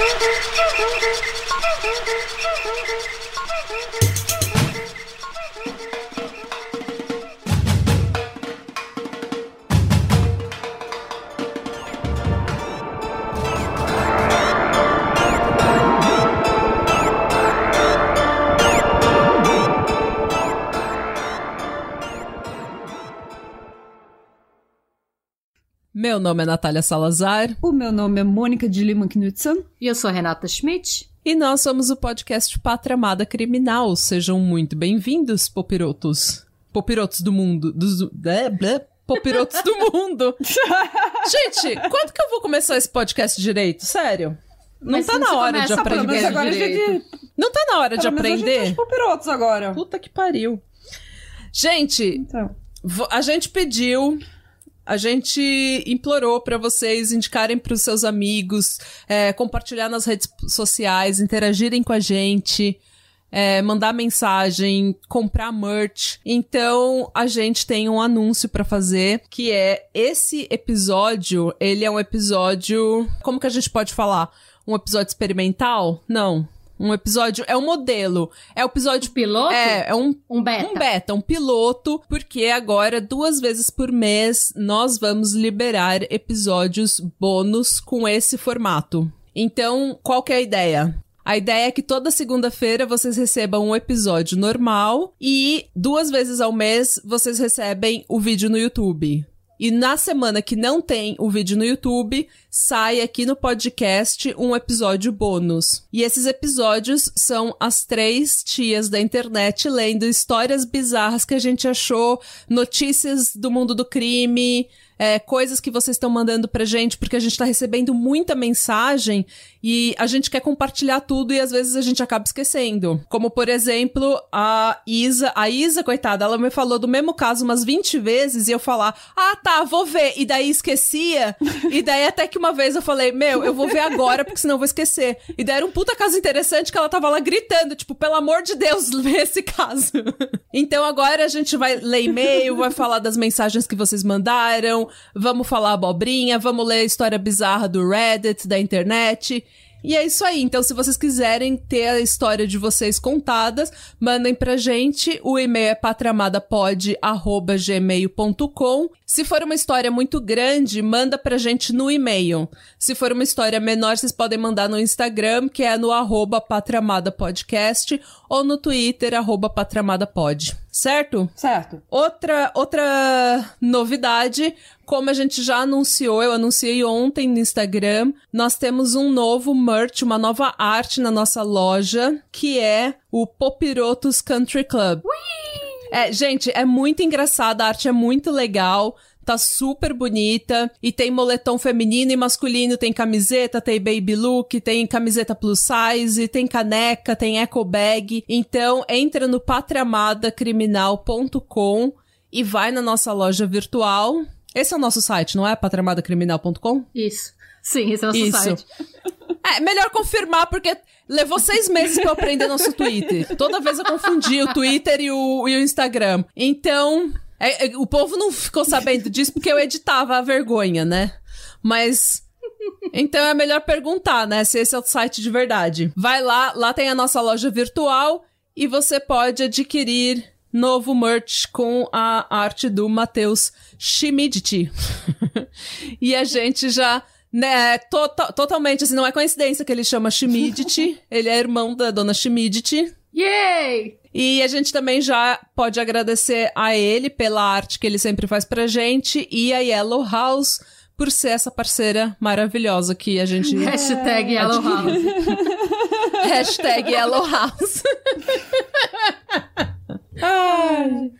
Thank you. Meu nome é Natália Salazar. O meu nome é Mônica de Lima Knudsen. E eu sou Renata Schmidt. E nós somos o podcast Pátria Amada Criminal. Sejam muito bem-vindos, popirotos. Popirotos do mundo. Dos, blé, blé, popirotos do mundo. Gente, quando que eu vou começar esse podcast direito? Sério? Não Mas tá na hora de aprender. aprender agora direito. gente, Não tá na hora de pelo menos a gente é aprender? os popirotos agora. Puta que pariu. Gente, Então, a gente pediu, a gente implorou pra vocês indicarem pros seus amigos, é, compartilhar nas redes sociais, interagirem com a gente. é, mandar mensagem, comprar merch. Então, a gente tem um anúncio pra fazer, que é esse episódio, ele é um episódio, como que a gente pode falar? Um episódio experimental? Não. Um episódio é um modelo. É o episódio Piloto? é, é um Um beta. um beta, um piloto, porque agora, duas vezes por mês, nós vamos liberar episódios bônus com esse formato. Então, qual que é a ideia? A ideia é que toda segunda-feira vocês recebam um episódio normal e duas vezes ao mês vocês recebem o vídeo no YouTube. E na semana que não tem o vídeo no YouTube, sai aqui no podcast um episódio bônus. E esses episódios são as três tias da internet lendo histórias bizarras que a gente achou, notícias do mundo do crime, é, coisas que vocês estão mandando pra gente, porque a gente tá recebendo muita mensagem e a gente quer compartilhar tudo e às vezes a gente acaba esquecendo. Como, por exemplo, a Isa. A Isa, coitada, ela me falou do mesmo caso umas 20 vezes e eu falar, ah, tá, vou ver. E daí esquecia. e daí até que uma vez eu falei, meu, eu vou ver agora, porque senão eu vou esquecer. E daí era um puta caso interessante que ela tava lá gritando, tipo, pelo amor de Deus, vê esse caso. então agora a gente vai ler e-mail, vai falar das mensagens que vocês mandaram, vamos falar abobrinha, vamos ler a história bizarra do Reddit, da internet. E é isso aí. Então, se vocês quiserem ter a história de vocês contadas, mandem pra gente. O e-mail é patramadapod.gmail.com. Se for uma história muito grande, manda pra gente no e-mail. Se for uma história menor, vocês podem mandar no Instagram, que é no arroba patramadapodcast, ou no Twitter, arroba patramadapod. Certo? certo. Outra, outra novidade, como a gente já anunciou, eu anunciei ontem no Instagram, nós temos um novo merch, uma nova arte na nossa loja, que é o Popirotos Country Club. É, gente, é muito engraçada, a arte é muito legal. Tá super bonita. E tem moletom feminino e masculino, tem camiseta, tem baby look, tem camiseta plus size, tem caneca, tem eco bag. Então, entra no patriamadacriminal.com e vai na nossa loja virtual. Esse é o nosso site, não é? patriamadacriminal.com? Isso. Sim, esse é o nosso Isso. site. É, melhor confirmar, porque levou seis meses pra eu aprender nosso Twitter. Toda vez eu confundi o Twitter e o, e o Instagram. Então, é, é, o povo não ficou sabendo disso porque eu editava a vergonha, né? Mas. Então é melhor perguntar, né? Se esse é o site de verdade. Vai lá, lá tem a nossa loja virtual e você pode adquirir novo merch com a arte do Matheus Schmidt. e a gente já né, to- totalmente, assim, não é coincidência que ele chama Schmidt, ele é irmão da dona Schmidt. Yay! E a gente também já pode agradecer a ele pela arte que ele sempre faz pra gente e a Yellow House por ser essa parceira maravilhosa que a gente... Hashtag Yellow House. Hashtag Yellow House. Ai.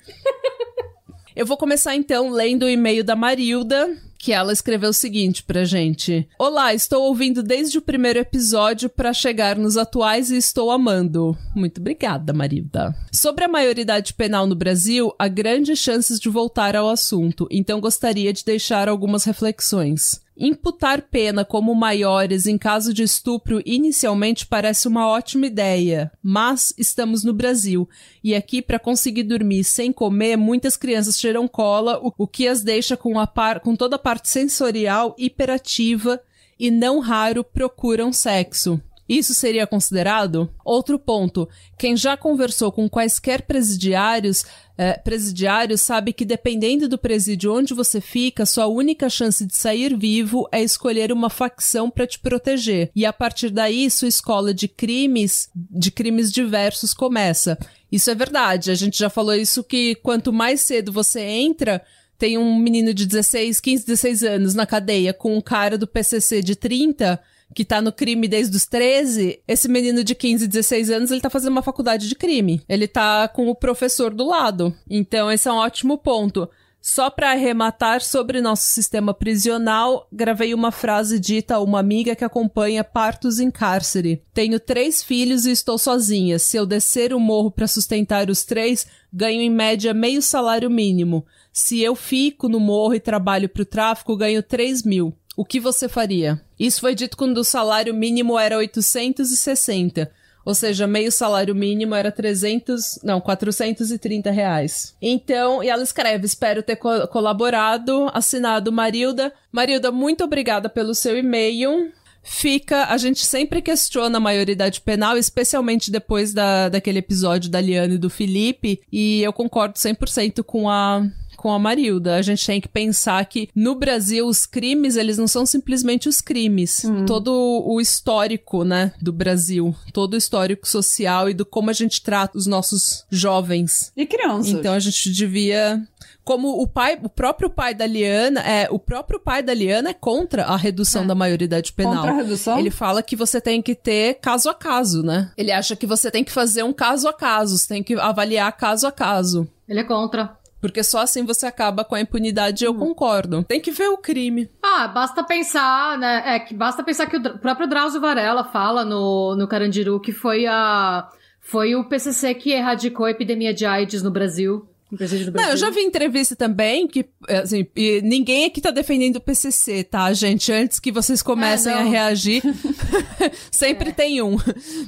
Eu vou começar então lendo o e-mail da Marilda, que ela escreveu o seguinte pra gente: Olá, estou ouvindo desde o primeiro episódio pra chegar nos atuais e estou amando. Muito obrigada, Marilda. Sobre a maioridade penal no Brasil, há grandes chances de voltar ao assunto, então gostaria de deixar algumas reflexões. Imputar pena como maiores em caso de estupro inicialmente parece uma ótima ideia, mas estamos no Brasil e aqui para conseguir dormir sem comer, muitas crianças cheiram cola, o, que as deixa com, a par, com toda a parte sensorial hiperativa e não raro procuram sexo. Isso seria considerado? Outro ponto: quem já conversou com quaisquer presidiários, eh, presidiários sabe que dependendo do presídio onde você fica, sua única chance de sair vivo é escolher uma facção para te proteger. E a partir daí, sua escola de crimes, de crimes diversos começa. Isso é verdade. A gente já falou isso que quanto mais cedo você entra, tem um menino de 16, 15, 16 anos na cadeia com um cara do PCC de 30 que tá no crime desde os 13, esse menino de 15, 16 anos, ele tá fazendo uma faculdade de crime. Ele tá com o professor do lado. Então, esse é um ótimo ponto. Só para arrematar sobre nosso sistema prisional, gravei uma frase dita a uma amiga que acompanha partos em cárcere. Tenho três filhos e estou sozinha. Se eu descer o morro para sustentar os três, ganho em média meio salário mínimo. Se eu fico no morro e trabalho para o tráfico, ganho 3 mil. O que você faria? Isso foi dito quando o salário mínimo era 860. Ou seja, meio salário mínimo era 300, não, 430 reais. Então, e ela escreve, espero ter co colaborado, assinado Marilda. Marilda, muito obrigada pelo seu e-mail. Fica, a gente sempre questiona a maioridade penal, especialmente depois da, daquele episódio da Liane e do Felipe, e eu concordo 100% com a, com a Marilda. A gente tem que pensar que no Brasil os crimes, eles não são simplesmente os crimes. Hum. Todo o histórico, né, do Brasil, todo o histórico social e do como a gente trata os nossos jovens. E crianças. Então a gente devia como o pai, o próprio pai da Liana, é, o próprio pai da Liana é contra a redução É. da maioridade penal. Contra a redução? Ele fala que você tem que ter caso a caso, né? Ele acha que você tem que fazer um caso a caso, você tem que avaliar caso a caso. Ele é contra. Porque só assim você acaba com a impunidade, eu concordo. Tem que ver o crime. Ah, basta pensar, né? É que basta pensar que o próprio Drauzio Varela fala no, no Carandiru que foi a. Foi o PCC que erradicou a epidemia de AIDS no Brasil. Não, eu já vi entrevista também que, assim, e ninguém aqui tá defendendo o PCC, tá, gente? Antes que vocês comecem É, a reagir, sempre tem um.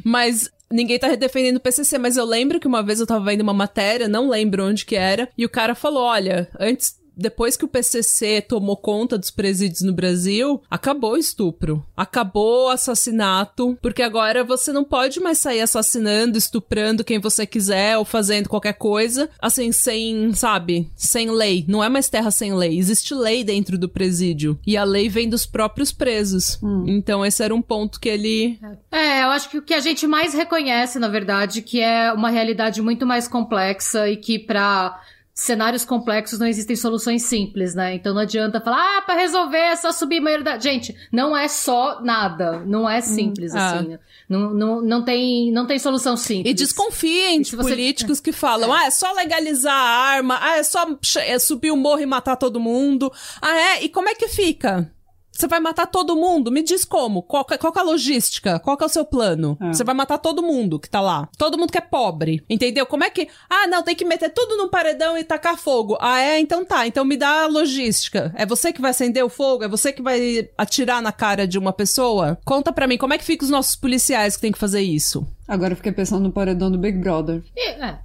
Mas ninguém tá defendendo o PCC, mas eu lembro que uma vez eu tava vendo uma matéria, não lembro onde que era, e o cara falou, olha, antes depois que o PCC tomou conta dos presídios no Brasil, acabou o estupro, acabou o assassinato, porque agora você não pode mais sair assassinando, estuprando quem você quiser ou fazendo qualquer coisa, assim, sem, sabe, sem lei. Não é mais terra sem lei. Existe lei dentro do presídio. E a lei vem dos próprios presos. Então esse era um ponto que ele. É, eu acho que o que a gente mais reconhece, na verdade, que é uma realidade muito mais complexa e que pra cenários complexos não existem soluções simples, né? Então não adianta falar, ah, pra resolver é só subir a maioridade. Gente, não é só nada. Não é simples, ah. assim. Não, não, não, tem, não tem solução simples. E desconfiem de você- políticos que falam: ah, é só legalizar a arma, ah, é só é subir o morro e matar todo mundo. Ah, é? E como é que fica? Você vai matar todo mundo? Me diz como? Qual, que- qual que é a logística? Qual que é o seu plano? É. Você vai matar todo mundo que tá lá. Todo mundo que é pobre. Entendeu? Como é que. Ah, não, tem que meter tudo num paredão e tacar fogo. Ah, é? Então tá. Então me dá a logística. É você que vai acender o fogo? É você que vai atirar na cara de uma pessoa? Conta pra mim, como é que fica os nossos policiais que tem que fazer isso? Agora eu fiquei pensando no paredão do Big Brother. E, é.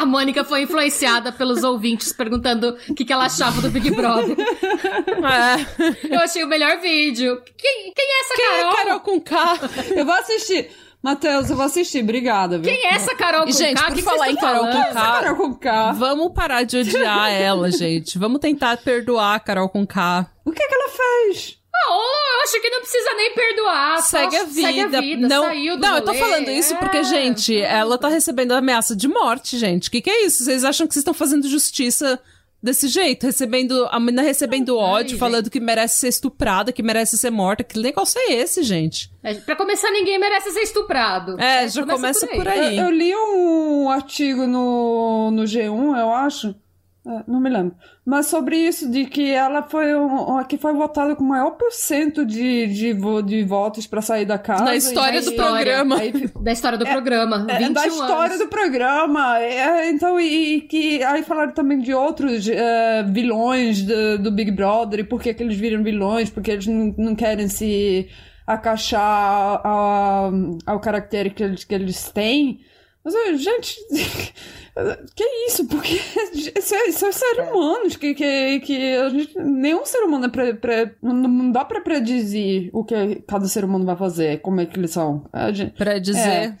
A Mônica foi influenciada pelos ouvintes perguntando o que, que ela achava do Big Brother. É. Eu achei o melhor vídeo. Quem, quem é essa Quem é Carol? Carol com K? Eu vou assistir. Matheus, eu vou assistir. Obrigada, viu? Quem é essa Carol com gente, K? por Que falar em Carol falando? com K, Carol com K. vamos parar de odiar ela, gente. Vamos tentar perdoar a Carol com K. O que, que ela fez? Não, eu acho que não precisa nem perdoar. só Segue a vida. Segue a vida. Não, saiu do não eu tô rolê. falando isso porque, É. gente, ela tá recebendo ameaça de morte, gente. O que, que é isso? Vocês acham que vocês estão fazendo justiça desse jeito? Recebendo. A menina recebendo Não, ódio, ai, falando que merece ser estuprada, que merece ser morta. Que negócio é esse, gente? É, pra começar, ninguém merece ser estuprado. É, já começa por aí. Eu, eu li um artigo no, no G1, eu acho. É, não me lembro. Mas sobre isso, de que ela foi um, um- que foi votada com o maior porcento de, de, de votos pra sair da casa. Na história e do programa. aí Da história do programa. É, 21 da história anos. do programa. É, então, e, e que aí falaram também de outros é, vilões do, do Big Brother e por que, que eles viram vilões, porque eles não, não querem se acaixar a- ao caractere que eles, que eles têm. Mas, gente, que isso? Porque isso é, é ser humanos, que, que, que a gente, nenhum ser humano é pre, pre, não dá pra predizer o que cada ser humano vai fazer, como é que eles são. A gente, Pra dizer. É.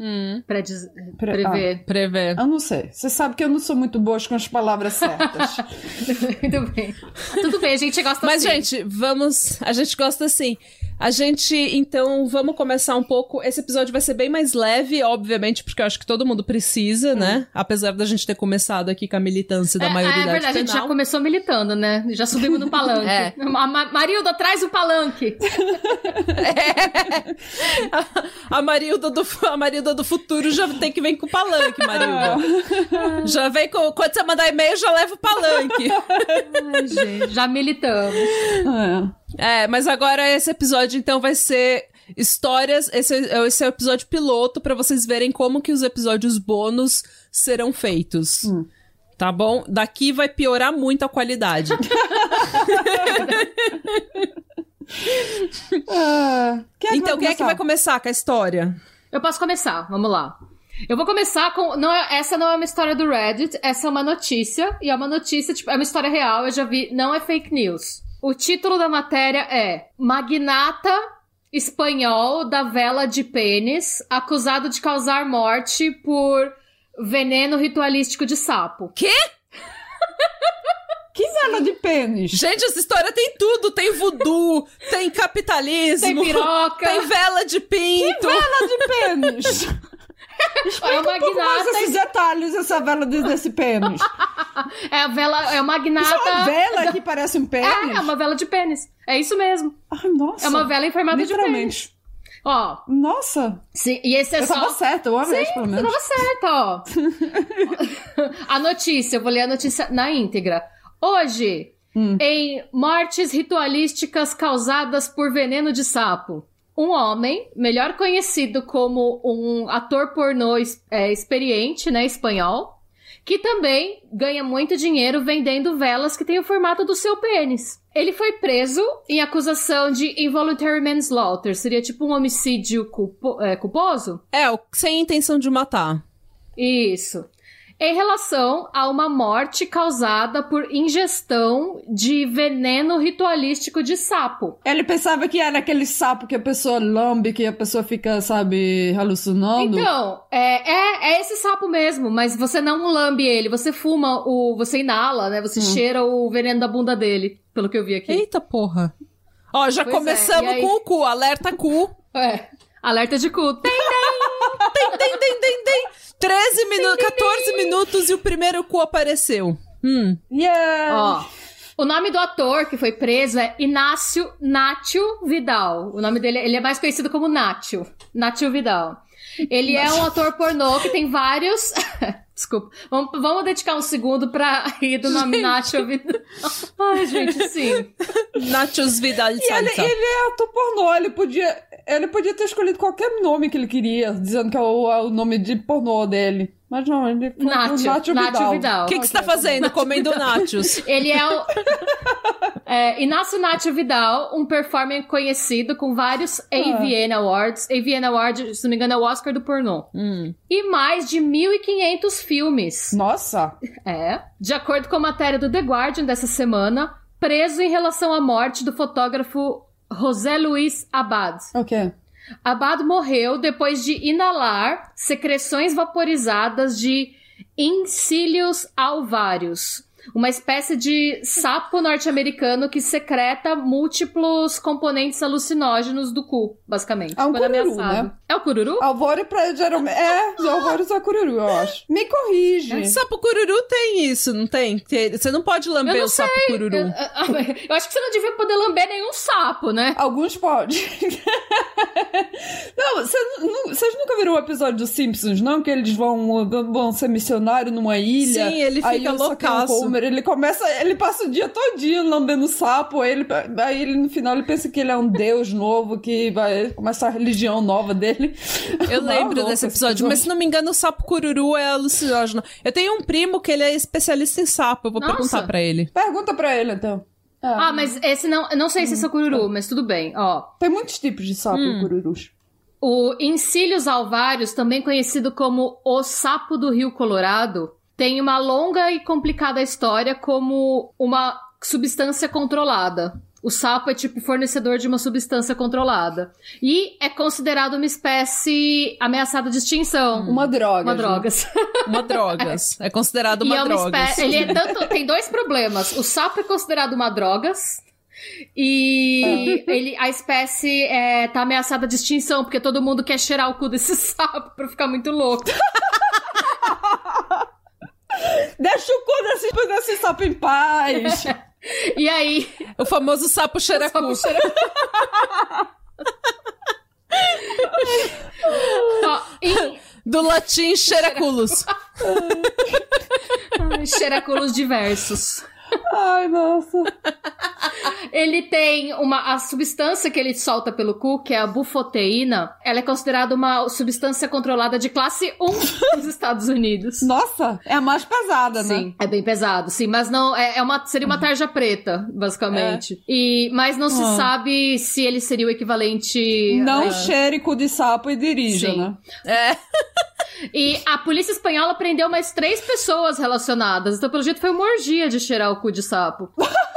Hum, Pra diz- Pre- prever. prever. eu não sei. Você sabe que eu não sou muito boa com as palavras certas. Muito bem. Tudo bem, a gente gosta Mas, assim. gente, vamos. A gente gosta assim. A gente, então, vamos começar um pouco. Esse episódio vai ser bem mais leve, obviamente, porque eu acho que todo mundo precisa, né? Apesar da gente ter começado aqui com a militância da É, é maioridade verdade, a gente já começou militando, né? Já subimos no palanque. É. Ma- Ma- Marilda, traz o palanque. A Marilda, do, a Marilda do futuro já tem que vir com o palanque, Marilda. já vem com. Quando você mandar e-mail, já leva o palanque. Ai, gente, já militamos. É. É, mas agora esse episódio então vai ser histórias. Esse, é- esse é o episódio piloto pra vocês verem como que os episódios bônus serão feitos. Tá bom? Daqui vai piorar muito a qualidade. Ah, quem é que então, quem é que vai começar com a história? Eu posso começar, vamos lá. Eu vou começar com. Não é- essa não é uma história do Reddit, essa é uma notícia. E é uma notícia, tipo, é uma história real, eu já vi, não é fake news. O título da matéria é Magnata espanhol da vela de pênis, acusado de causar morte por veneno ritualístico de sapo. Quê? Que vela de pênis? Gente, essa história tem tudo. Tem voodoo, tem capitalismo, Tem piroca. tem vela de pinto. Vela de pênis! É o Um pouco mais esses detalhes, essa vela de- desse pênis. É a vela. É o magnata. Isso é uma vela que parece um pênis? É, é uma vela de pênis. É isso mesmo. Ai, nossa. É uma vela em formato de pênis. Literalmente. Ó, Nossa, sim, e esse é eu só. tava certa, uma vez pelo Você menos. tava certa, ó. a notícia, eu vou ler a notícia na íntegra. Hoje, Hum. em mortes ritualísticas causadas por veneno de sapo, um homem, melhor conhecido como um ator pornô é, experiente, né, espanhol, que também ganha muito dinheiro vendendo velas que têm o formato do seu pênis. Ele foi preso em acusação de involuntary manslaughter, seria tipo um homicídio culpo- é, culposo? É, sem intenção de matar. Isso. Em relação a uma morte causada por ingestão de veneno ritualístico de sapo. Ele pensava que era aquele sapo que a pessoa lambe, que a pessoa fica, sabe, alucinando. Então, é, é, é esse sapo mesmo, mas você não lambe ele, você fuma o. Você inala, né? Você cheira o veneno da bunda dele, pelo que eu vi aqui. Eita porra. Ó, já Pois é, começamos e aí- com o cu, alerta cu. É. Alerta de cu. Tem, Tem, tem, tem, tem, tem. 13 minutos, 14 minutos e o primeiro cu apareceu. Hum. Yeah! Ó. O nome do ator que foi preso é Inácio Nátio Vidal. O nome dele ele é mais conhecido como Nátio. Nátio Vidal. Ele é um ator pornô que tem vários. Desculpa. Vamos, vamos dedicar um segundo pra rir do nome Nátio Vidal. Ai, gente, sim. Nachos Vidal E ele, ele é ator pornô, ele podia, ele podia ter escolhido qualquer nome que ele queria, dizendo que é o, é o nome de pornô dele. Mas não, ele foi Nátio, o Nátio Nátio Vidal. Vidal. O que, que você tá fazendo? Comendo nachos. Ele é o. É, Inácio Nátio Vidal, um performer conhecido com vários AVN Awards. AVN Award, se não me engano, é o Oscar do pornô. Hum. E mais de 1.500 filmes. Nossa! É. De acordo com a matéria do The Guardian dessa semana, preso em relação à morte do fotógrafo José Luiz Abad. Ok. Abad morreu depois de inalar secreções vaporizadas de Incílios alvários, uma espécie de sapo norte-americano que secreta múltiplos componentes alucinógenos do cu, basicamente. É um cururu, ameaçado. né? É o cururu? Alvore pra geralmente. É, os alvores é cururu, eu acho. Me corrige. Sapo cururu tem isso, não tem? Você não pode lamber não o sapo cururu. Eu, eu acho que você não devia poder lamber nenhum sapo, né? Alguns podem. não, cê vocês nunca viram o episódio dos Simpsons, não? Que eles vão, vão ser missionários numa ilha. Sim, ele fica o é o loucaço. Ele começa, ele passa o dia todinho lambendo sapo. Aí, ele, aí ele, no final ele pensa que ele é um deus novo que vai começar a religião nova dele. Eu Não, lembro louco desse esse episódio, mas se não me engano, o sapo cururu é alucinógeno. Eu tenho um primo que ele é especialista em sapo, eu vou Nossa. perguntar pra ele. Pergunta pra ele, então. É. Ah, mas esse não. Eu não sei se esse é cururu, mas tudo bem, ó. Tem muitos tipos de sapo Hum. cururus. O Encílios alvários, também conhecido como o sapo do Rio Colorado, tem uma longa e complicada história como uma substância controlada. O sapo é tipo fornecedor de uma substância controlada. E é considerado uma espécie ameaçada de extinção. Uma droga. Uma drogas. Uma drogas. É considerado uma e é uma drogas. espécie. Ele é tanto. Tem dois problemas. O sapo é considerado uma drogas. E ele, a espécie é, tá ameaçada de extinção, porque todo mundo quer cheirar o cu desse sapo pra ficar muito louco. Deixa o cu desse, desse sapo em paz. E aí, O famoso sapo Ó, em Do latim cheiraculus. xeraculos diversos. Ai, nossa. Ele tem uma a substância que ele solta pelo cu, que é a bufoteína, ela é considerada uma substância controlada de classe 1 nos Estados Unidos. Nossa, é a mais pesada, né? Sim, é bem pesado, sim, mas não é, é uma seria uma tarja preta, basicamente. E mas não se Ah. sabe se ele seria o equivalente Não é, cheire cu de sapo e dirija, Sim. né? É. E a polícia espanhola prendeu mais três pessoas relacionadas. Então, pelo jeito, foi uma orgia de cheirar o cu de sapo.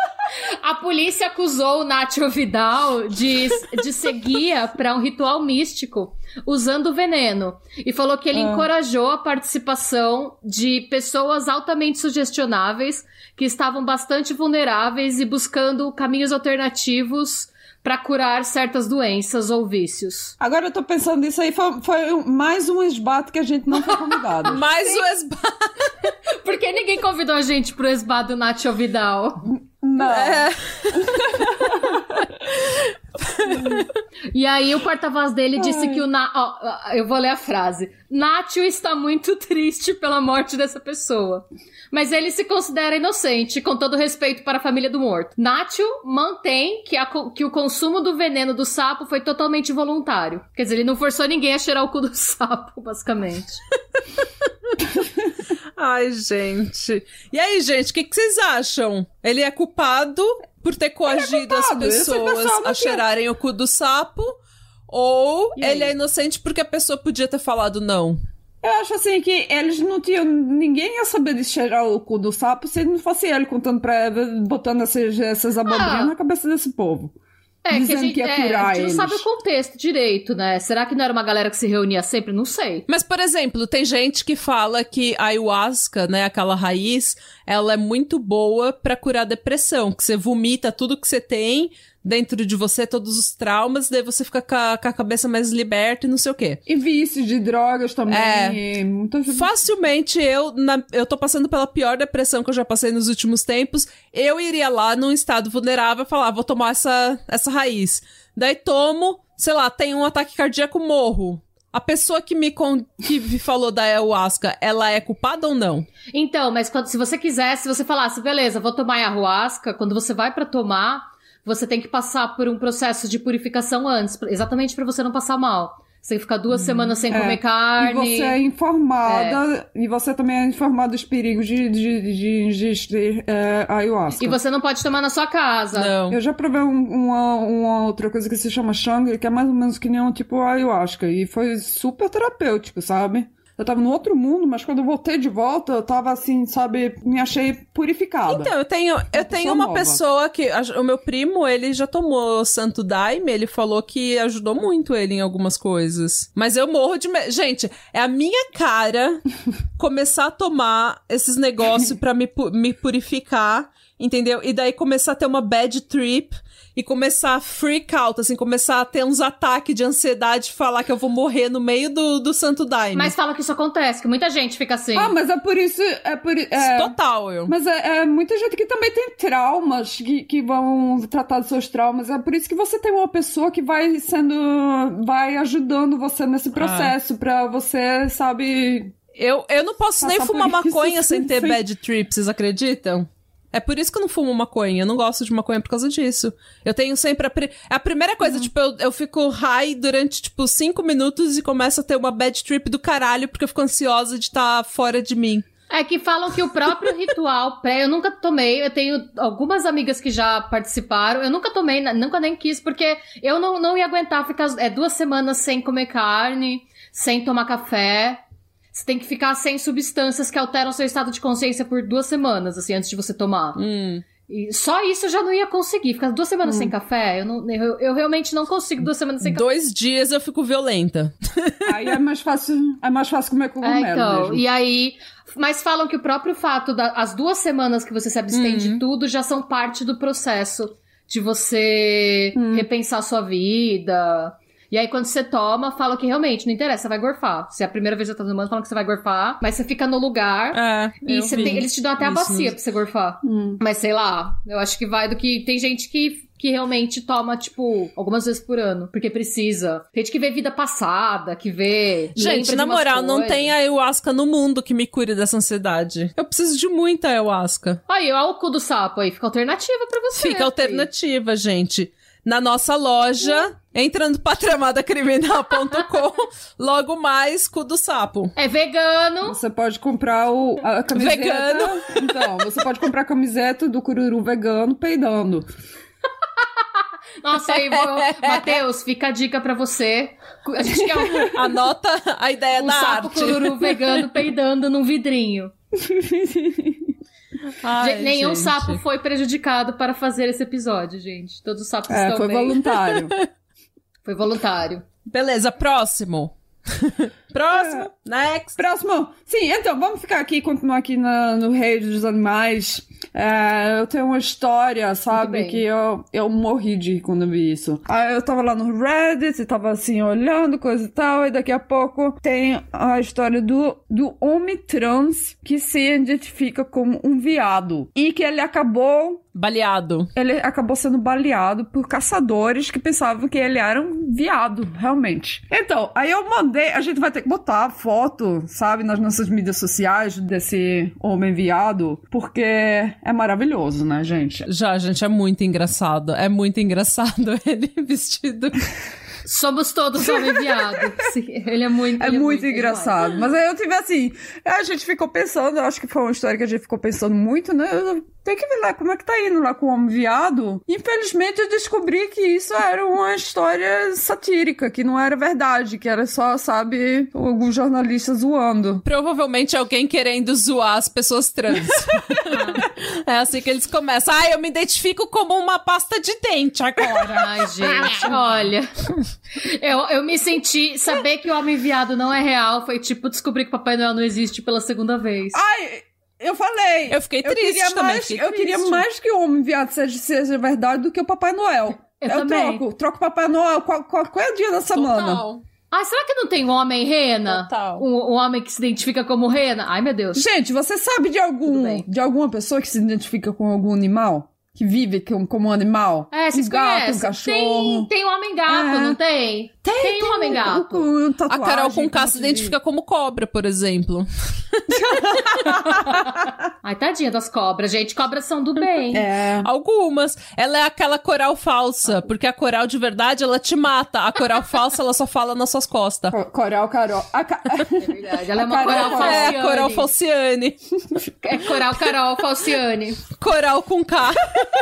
A polícia acusou o Nacho Vidal de, de ser guia para um ritual místico usando veneno. E falou que ele Ah. encorajou a participação de pessoas altamente sugestionáveis que estavam bastante vulneráveis e buscando caminhos alternativos para curar certas doenças ou vícios. Agora eu tô pensando nisso aí, foi, foi um- mais um esbate que a gente não foi convidado. Mais o esba... Por que ninguém convidou a gente pro esbá do Nacho Vidal? não. É. E aí o porta-voz dele disse que o Na... ó, eu vou ler a frase. Nacho está muito triste pela morte dessa pessoa. Mas ele se considera inocente, com todo respeito para a família do morto. Nacho mantém que, a que o consumo do veneno do sapo foi totalmente voluntário. Quer dizer, ele não forçou ninguém a cheirar o cu do sapo, basicamente. Ai, gente. E aí, gente, o que, que vocês acham? Ele é culpado por ter coagido as culpado, esse pessoas a cheirarem o cu do sapo? Ou ele é inocente porque a pessoa podia ter falado não? Eu acho assim que eles não tinham. Ninguém ia saber de cheirar o cu do sapo se não fosse ele contando pra Eva, botando essas, essas abobrinhas Ah. na cabeça desse povo. É, que a gente, que ia é, curar a gente não eles. sabe o contexto direito, né? Será que não era uma galera que se reunia sempre? Não sei. Mas, por exemplo, tem gente que fala que a ayahuasca, né, aquela raiz, ela é muito boa pra curar depressão, que você vomita tudo que você tem dentro de você, todos os traumas, daí você fica com a, com a cabeça mais liberta e não sei o quê. E vícios de drogas também. É. Facilmente eu, na- eu tô passando pela pior depressão que eu já passei nos últimos tempos. Eu iria lá num estado vulnerável e falar, vou tomar essa, essa raiz. Daí tomo, sei lá, tem um ataque cardíaco, morro. A pessoa que me, con- que me falou da ayahuasca, ela é culpada ou não? Então, mas quando, se você quisesse, se você falasse, beleza, vou tomar ayahuasca, quando você vai pra tomar, você tem que passar por um processo de purificação antes, exatamente pra você não passar mal. Você tem que ficar duas semanas sem é. comer E carne. você é informada, e você também é informado dos perigos de, de, de ingerir é, ayahuasca. E você não pode tomar na sua casa. Não. Eu já provei um- uma, uma outra coisa que se chama Shang, que é mais ou menos que nem um tipo ayahuasca. E foi super terapêutico, sabe? Eu tava no outro mundo, mas quando eu voltei de volta, eu tava assim, sabe, me achei purificada. Então, eu tenho, eu tenho uma nova. pessoa que. a- O meu primo, ele já tomou Santo Daime, ele falou que ajudou muito ele em algumas coisas. Mas eu morro de. me- Gente, é a minha cara começar a tomar esses negócios pra me, pu- me purificar, entendeu? E daí começar a ter uma bad trip. E começar a freak out, assim, começar a ter uns ataques de ansiedade, falar que eu vou morrer no meio do, do Santo Daime. Mas fala que isso acontece, que muita gente fica assim. Ah, mas é por isso. É por, é, Total, eu. Mas é, é muita gente que também tem traumas, que, que vão tratar dos seus traumas. É por isso que você tem uma pessoa que vai sendo. vai ajudando você nesse processo, pra você, sabe. Eu, eu não posso nem Passar fumar por isso, maconha sem ter bad trip, vocês acreditam? É por isso que eu não fumo maconha. Eu não gosto de maconha por causa disso. Eu tenho sempre a, pri- a primeira Uhum. coisa, tipo, eu, eu fico high durante, tipo, cinco minutos e começo a ter uma bad trip do caralho porque eu fico ansiosa de estar fora de mim. É que falam que o próprio ritual pré, eu nunca tomei, eu tenho algumas amigas que já participaram, eu nunca tomei, nunca nem quis, porque eu não, não ia aguentar ficar é, duas semanas sem comer carne, sem tomar café. Você tem que ficar sem substâncias que alteram seu estado de consciência por duas semanas, assim, antes de você tomar. Hum. E só isso eu já não ia conseguir. Ficar duas semanas hum. sem café, eu, não, eu, eu, realmente não consigo duas semanas sem café. Dois dias eu fico violenta. Aí é mais fácil, é mais fácil comer cogumelo é, então, mesmo. E aí, mas falam que o próprio fato das duas semanas que você se abstém uhum. de tudo já são parte do processo de você uhum. repensar sua vida. E aí, quando você toma, fala que realmente não interessa, você vai gorfar. Se é a primeira vez que você tá tomando, falam que você vai gorfar, mas você fica no lugar é, e tem, eles te dão até a bacia pra você gorfar. Hum. Mas sei lá, eu acho que vai do que. Tem gente que que realmente toma, tipo, algumas vezes por ano, porque precisa. Tem gente que vê vida passada, que vê. Gente, na moral, coisas. não tem ayahuasca no mundo que me cure dessa ansiedade. Eu preciso de muita ayahuasca. Aí, olha o cu do sapo aí. Fica alternativa pra você. Fica alternativa, gente na nossa loja, entrando pra tramadacriminal.com, logo mais cu do sapo. É vegano. Você pode comprar o, a camiseta. Vegano. Então, você pode comprar a camiseta do cururu vegano peidando. Nossa, aí, Matheus, fica a dica pra você. A gente quer um... Anota a ideia um da sapo arte. cururu vegano peidando num vidrinho. Ai, Nenhum gente. sapo foi prejudicado para fazer esse episódio, gente. Todos os sapos é, estão foi bem. voluntário. foi voluntário. Beleza, próximo. Próximo, é. next. Próximo. Sim, então, vamos ficar aqui, continuar aqui na, no Rei dos Animais. É, eu tenho uma história, sabe, que eu, eu morri de quando eu vi isso. Aí eu tava lá no Reddit e tava assim, olhando, coisa e tal, e daqui a pouco tem a história do, do homem trans que se identifica como um viado. E que ele acabou Baleado. Ele acabou sendo baleado por caçadores que pensavam que ele era um viado, realmente. Então, aí eu mandei. A gente vai ter que botar foto, sabe, nas nossas mídias sociais desse homem viado, porque é maravilhoso, né, gente? Já, gente, é muito engraçado. É muito engraçado ele vestido. Somos todos homem viado. Sim, ele é muito. É, muito, é muito, engraçado. Mas aí eu tive assim. A gente ficou pensando, acho que foi uma história que a gente ficou pensando muito, né? Eu tem que ver lá como é que tá indo lá com o homem viado. Infelizmente eu descobri que isso era uma história satírica, que não era verdade, que era só, sabe, alguns jornalistas zoando. Provavelmente alguém querendo zoar as pessoas trans. é assim que eles começam. Ah, eu me identifico como uma pasta de dente agora. Ai, gente, olha. Eu, eu me senti. Saber que o homem viado não é real foi tipo descobrir que Papai Noel não existe pela segunda vez. Ai! Eu falei. Eu fiquei triste eu queria também. Mais, eu triste. queria mais que o homem viado seja, seja verdade do que o Papai Noel. Eu, eu também. troco. Troco Papai Noel. Qual, qual, qual é o dia da semana? Total. Ah, será que não tem um homem rena? Total. Um, um, homem que se identifica como rena? Ai, meu Deus. Gente, você sabe de algum de alguma pessoa que se identifica com algum animal? que vive como, como um animal. É, vocês um gato, conhecem. um cachorro. Tem, tem um homem gato, É. não tem? Tem, Tem um homem gato. um- um A Carol com K se identifica como cobra, por exemplo. Ai, tadinha das cobras, gente. Cobras são do bem. É. Algumas. Ela é aquela coral falsa, porque a coral de verdade ela te mata. A coral falsa ela só fala nas suas costas. Co- Coral, Carol. A ca- É verdade. Ela é uma A Carol coral é É, a coral falciane. É coral Carol Falciane. Coral com K.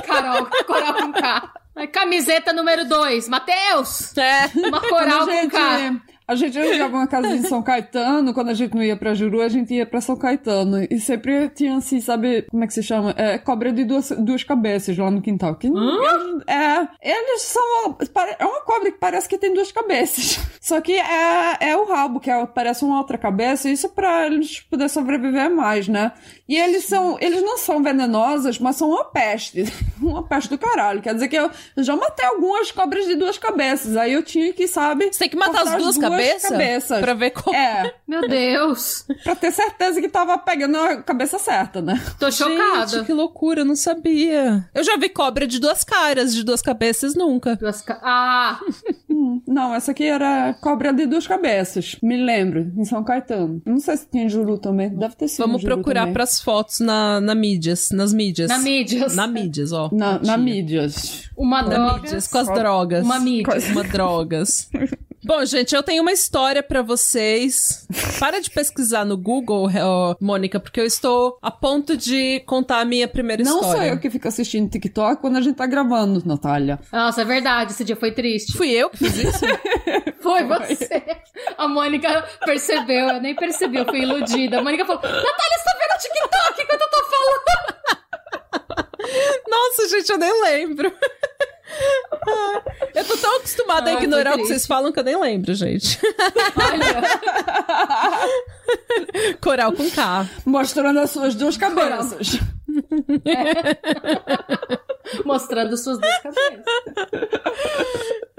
Carol, coral com K. Camiseta número 2. Matheus! É. Uma coral a com gente, K. a gente alugava uma casa em São Caetano, quando a gente não ia pra Juru, a gente ia pra São Caetano. E sempre tinha assim, sabe, como é que se chama? É, cobra de duas, duas cabeças lá no quintal. Que, é, eles são. É uma cobra que parece que tem duas cabeças. Só que é, é o rabo, que é, parece uma outra cabeça, isso pra eles poderem sobreviver mais, né? E eles são. Eles não são venenosas, mas são uma peste. Uma peste do caralho. Quer dizer que eu, já matei algumas cobras de duas cabeças. Aí eu tinha que, sabe. Você tem que matar as cortar duas, cabeças? cabeças. Pra ver como. É, Meu Deus. pra ter certeza que tava pegando a cabeça certa, né? Tô chocada. Gente, que loucura, eu não sabia. Eu já vi cobra de duas caras, de duas cabeças, nunca. Duas ca- Ah, Hum, não, essa aqui era cobra de duas cabeças. Me lembro, em São Caetano. Não sei se tinha Juru também. Deve ter sido. Vamos Juru procurar também. pras fotos na, na mídias, nas mídias. na mídias. Na mídias, ó. Na, na mídias. Uma Na droga. mídias, com as drogas. Uma mídia. Uma drogas. Bom, gente, eu tenho uma história pra vocês. Para de pesquisar no Google, ó, Mônica, porque eu estou a ponto de contar a minha primeira Não história. sou eu que fico assistindo TikTok quando a gente tá gravando, Natália. Nossa, é verdade, esse dia foi triste. Fui eu que fiz isso? Foi você. A Mônica percebeu, eu nem percebi, eu fui iludida. A Mônica falou: Natália, você tá vendo o TikTok enquanto eu tô falando? Nossa, gente, eu nem lembro. Eu tô tão acostumada Ai, a ignorar o que vocês falam que eu nem lembro, gente. Olha. Coral com K. Mostrando as suas duas cabeças. Mostrando suas duas cabeças.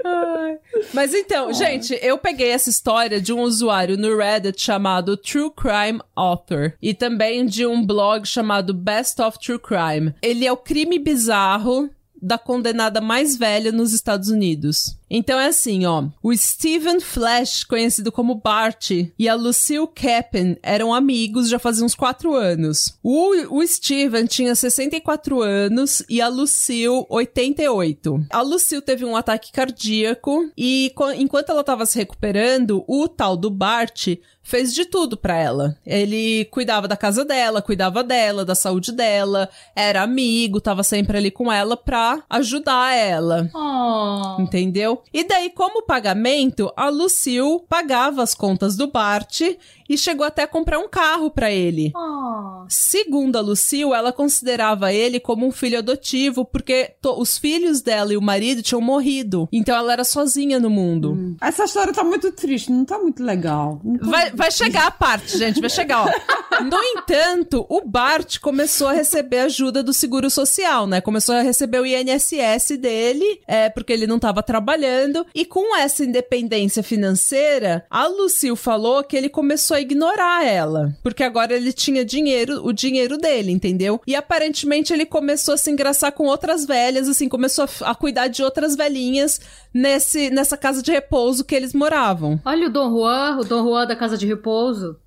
Ai. Mas então, gente, eu peguei essa história de um usuário no Reddit chamado True Crime Author e também de um blog chamado Best of True Crime. Ele é o crime bizarro da condenada mais velha nos Estados Unidos. Então é assim, ó. O Stephen Flash, conhecido como Bart, e a Lucille Cappen eram amigos já fazia uns quatro anos. O, o Steven tinha 64 anos e a Lucille 88. A Lucille teve um ataque cardíaco e enquanto ela tava se recuperando, o tal do Bart fez de tudo pra ela. Ele cuidava da casa dela, cuidava dela, da saúde dela, era amigo, tava sempre ali com ela pra ajudar ela. Oh. Entendeu? E daí, como pagamento, a Lucille pagava as contas do Bart e chegou até a comprar um carro pra ele. Oh. Segundo a Lucille, ela considerava ele como um filho adotivo porque os filhos dela e o marido tinham morrido. Então ela era sozinha no mundo. Essa história tá muito triste, não tá muito legal. Tá- Vai, vai chegar a parte, gente, vai chegar, ó. No entanto, o Bart começou a receber ajuda do Seguro Social, né? Começou a receber o INSS dele, é, porque ele não tava trabalhando. E com essa independência financeira, a Lucille falou que ele começou a ignorar ela. Porque agora ele tinha dinheiro, o dinheiro dele, entendeu? E aparentemente ele começou a se engraçar com outras velhas, assim, começou a, a cuidar de outras velhinhas nesse, nessa casa de repouso que eles moravam. Olha o Dom Juan, o Dom Juan da Casa de Repouso.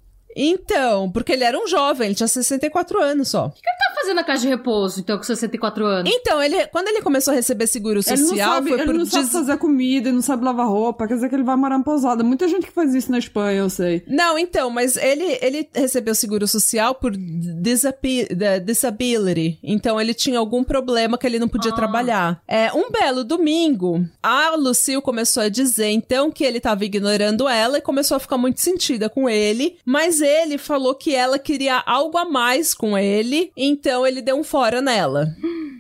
Então, porque ele era um jovem, ele tinha 64 anos só. O que ele tá fazendo na Casa de Repouso, então, com 64 anos? Então, ele, quando ele começou a receber seguro Ele não social, sabe, foi ele por não sabe des- fazer comida, ele não sabe lavar roupa, quer dizer que ele vai morar em pousada. Muita gente que faz isso na Espanha, eu sei. Não, então, mas ele, ele recebeu seguro social por disability. Então, ele tinha algum problema que ele não podia Ah. trabalhar. É, um belo domingo, a Lucille começou a dizer, então, que ele tava ignorando ela e começou a ficar muito sentida com ele. Mas ele falou que ela queria algo a mais com ele, então ele deu um fora nela.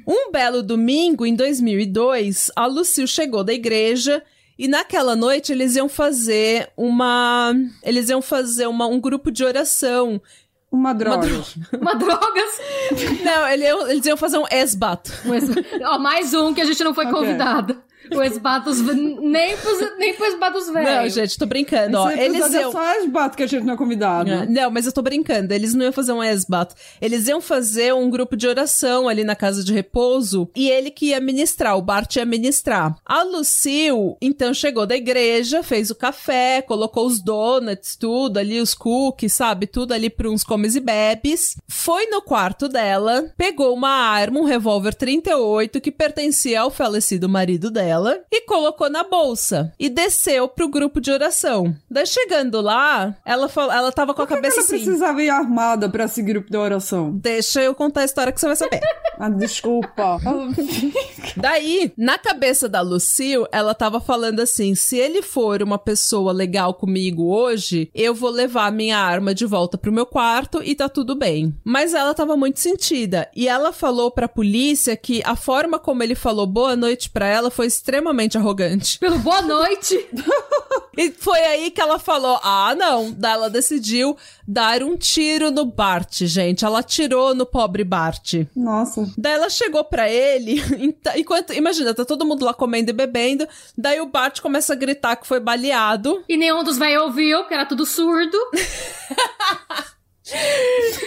Um belo domingo, em 2002, a Lucille chegou da igreja e naquela noite eles iam fazer uma. Eles iam fazer uma, um grupo de oração. Uma droga. Uma drogas. Não, ele eles iam fazer um esbato. Um ex- Ó, mais um que a gente não foi Ok. convidada. O Esbatos, nem pros, nem pro Esbatos velho. Não, gente, tô brincando, ó. Eles episódio iam. é só esbato que a gente não é convidado. É, Não, mas eu tô brincando. Eles não iam fazer um esbato. Eles iam fazer um grupo de oração ali na casa de repouso e ele que ia ministrar, o Bart ia ministrar. A Lucille, então, chegou da igreja, fez o café, colocou os donuts, tudo ali, os cookies, sabe? Tudo ali pra uns comes e bebes. Foi no quarto dela, pegou uma arma, um revólver 38 que pertencia ao falecido marido dela e colocou na bolsa. E desceu pro grupo de oração. Daí chegando lá, ela, falou, ela tava com a Por que que cabeça ela assim. precisava ir armada pra esse grupo de oração? Deixa eu contar a história que você vai saber. Ah, desculpa. Daí, na cabeça da Lucille, ela tava falando assim: se ele for uma pessoa legal comigo hoje, eu vou levar a minha arma de volta pro meu quarto e tá tudo bem. Mas ela tava muito sentida e ela falou pra polícia que a forma como ele falou boa noite pra ela foi extremamente arrogante. Pelo boa noite. E foi aí que ela falou: ah, não. Daí ela decidiu dar um tiro no Bart, gente. Ela atirou no pobre Bart. Nossa. Daí ela chegou pra ele, enquanto, imagina, tá todo mundo lá comendo e bebendo, daí o Bart começa a gritar que foi baleado. E nenhum dos velhos ouviu, porque era tudo surdo.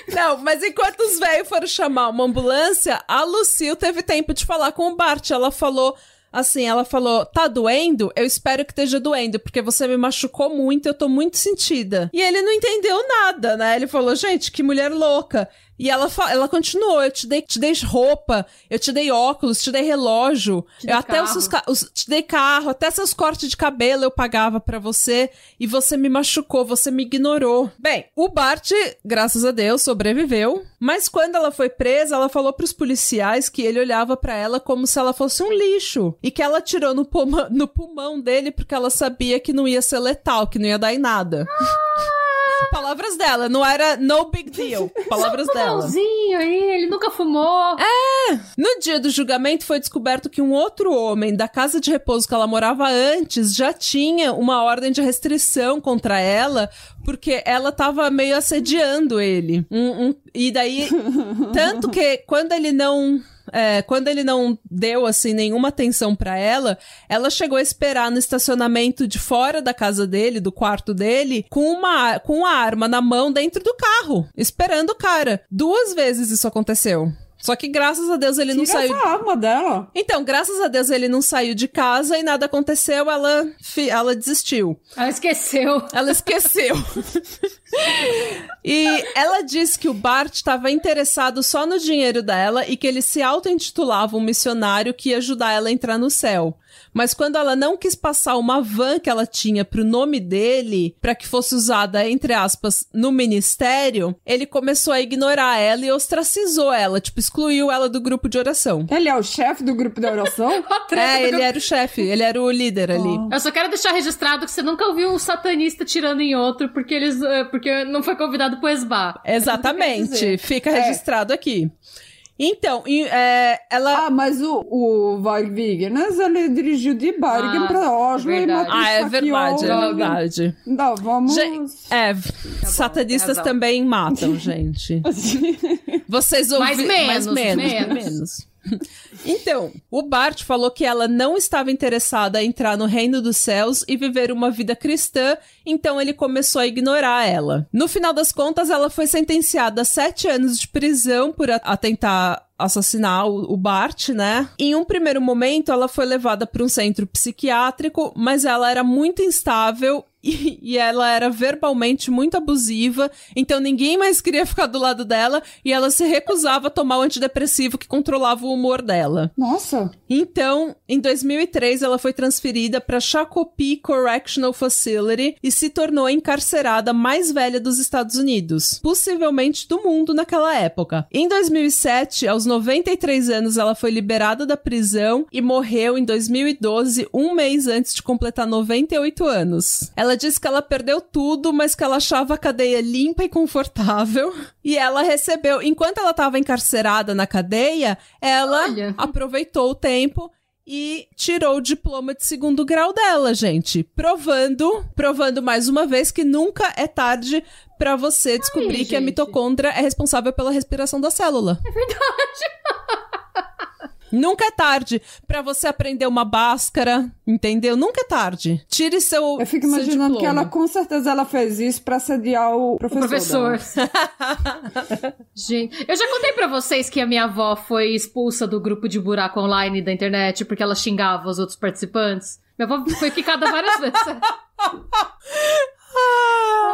Não, mas enquanto os velhos foram chamar uma ambulância, a Lucille teve tempo de falar com o Bart. Ela falou assim, ela falou: "Tá doendo? Eu espero que esteja doendo, porque você me machucou muito, eu tô muito sentida". E ele não entendeu nada, né? Ele falou: "Gente, que mulher louca". E ela, ela continuou: eu te dei, te dei roupa, eu te dei óculos, te dei relógio, te dei eu até os seus, os, te dei carro, até seus cortes de cabelo eu pagava para você e você me machucou, você me ignorou. Bem, o Bart, graças a Deus, sobreviveu, mas quando ela foi presa, ela falou pros policiais que ele olhava para ela como se ela fosse um lixo e que ela tirou no, pulmão, no pulmão dele porque ela sabia que não ia ser letal, que não ia dar em nada. Palavras dela, não era no big deal. Palavras dela. aí, ele nunca fumou. É! No dia do julgamento foi descoberto que um outro homem da casa de repouso que ela morava antes já tinha uma ordem de restrição contra ela porque ela tava meio assediando ele. Um, um, e daí, tanto que quando ele não é, quando ele não deu, assim, nenhuma atenção para ela, ela chegou a esperar no estacionamento de fora da casa dele, do quarto dele, com uma, com uma arma na mão dentro do carro, esperando o cara. Duas vezes isso aconteceu. Só que graças a Deus ele Tira não saiu. Essa arma dela. Então, graças a Deus ele não saiu de casa e nada aconteceu, ela, ela desistiu. Ela esqueceu. Ela esqueceu. e ela disse que o Bart estava interessado só no dinheiro dela e que ele se auto-intitulava um missionário que ia ajudar ela a entrar no céu. Mas quando ela não quis passar uma van que ela tinha pro nome dele, para que fosse usada, entre aspas, no ministério, ele começou a ignorar ela e ostracizou ela, tipo, excluiu ela do grupo de oração. Ele é o chefe do grupo de oração? é, ele era o chefe, ele era o líder ali. Eu só quero deixar registrado que você nunca ouviu um satanista tirando em outro porque eles eh, porque não foi convidado pro esbar. Exatamente, fica é. registrado aqui. Então, é, ela. Ah, mas o, o Vigernes, ele dirigiu de Bergen ah, pra Oslo é e matou Ah, é verdade, é verdade. Não, vamos. é, tá satanistas também matam, gente. Vocês ouviram. Mais menos, mais menos. menos. menos. Então, o Bart falou que ela não estava interessada em entrar no reino dos céus e viver uma vida cristã, então ele começou a ignorar ela. No final das contas, ela foi sentenciada a sete anos de prisão por atentar assassinar o, Bart, né? Em um primeiro momento, ela foi levada para um centro psiquiátrico, mas ela era muito instável e, e, ela era verbalmente muito abusiva, então ninguém mais queria ficar do lado dela e ela se recusava a tomar o antidepressivo que controlava o humor dela. Nossa! Então, em 2003, ela foi transferida para Shakopee Correctional Facility e se tornou a encarcerada mais velha dos Estados Unidos, possivelmente do mundo naquela época. Em 2007, aos 93 anos, ela foi liberada da prisão e morreu em 2012, um mês antes de completar 98 anos. Ela disse que ela perdeu tudo, mas que ela achava a cadeia limpa e confortável. E ela recebeu, enquanto ela estava encarcerada na cadeia, ela Olha. aproveitou o tempo e tirou o diploma de segundo grau dela, gente, provando, provando mais uma vez que nunca é tarde para você descobrir Ai, que a mitocôndria é responsável pela respiração da célula. É verdade. Nunca é tarde para você aprender uma báscara, entendeu? Nunca é tarde. Tire seu Eu fico imaginando que ela com certeza ela fez isso para sediar o professor. O professor. Gente, eu já contei para vocês que a minha avó foi expulsa do grupo de buraco online da internet porque ela xingava os outros participantes. Minha avó foi quicada várias vezes.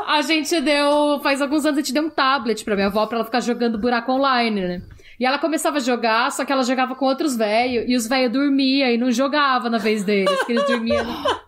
A gente deu. Faz alguns anos a gente deu um tablet pra minha avó pra ela ficar jogando buraco online, né? E ela começava a jogar, só que ela jogava com outros velhos, e os velhos dormiam e não jogava na vez deles, porque eles dormiam.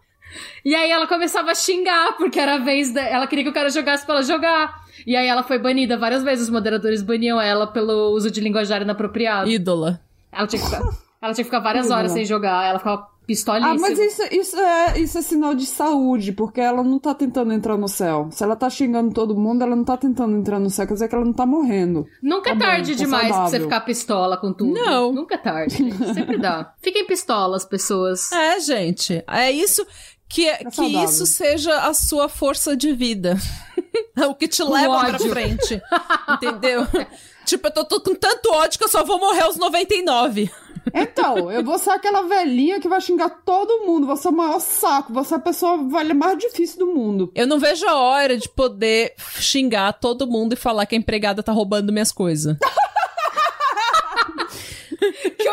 E aí ela começava a xingar, porque era a vez dela. Ela queria que o cara jogasse pra ela jogar. E aí ela foi banida várias vezes, os moderadores baniam ela pelo uso de linguajar inapropriado. Ídola. Ela tinha que ficar, ela tinha que ficar várias horas sem jogar, ela ficava pistolíssima. Ah, mas isso, isso, é, isso é sinal de saúde, porque ela não tá tentando entrar no céu. Se ela tá xingando todo mundo, ela não tá tentando entrar no céu, quer dizer que ela não tá morrendo. Nunca é tá é tarde bom, tá demais saudável. pra você ficar pistola com tudo. Não. Nunca é tarde, gente. Sempre dá. Fiquem pistolas, pessoas. É, gente. É isso que, é que isso seja a sua força de vida. o que te leva ódio. pra frente. Entendeu? tipo, eu tô, tô, com tanto ódio que eu só vou morrer aos 99. Então, eu vou ser aquela velhinha que vai xingar todo mundo. Você é o maior saco. Você é a pessoa mais difícil do mundo. Eu não vejo a hora de poder xingar todo mundo e falar que a empregada tá roubando minhas coisas.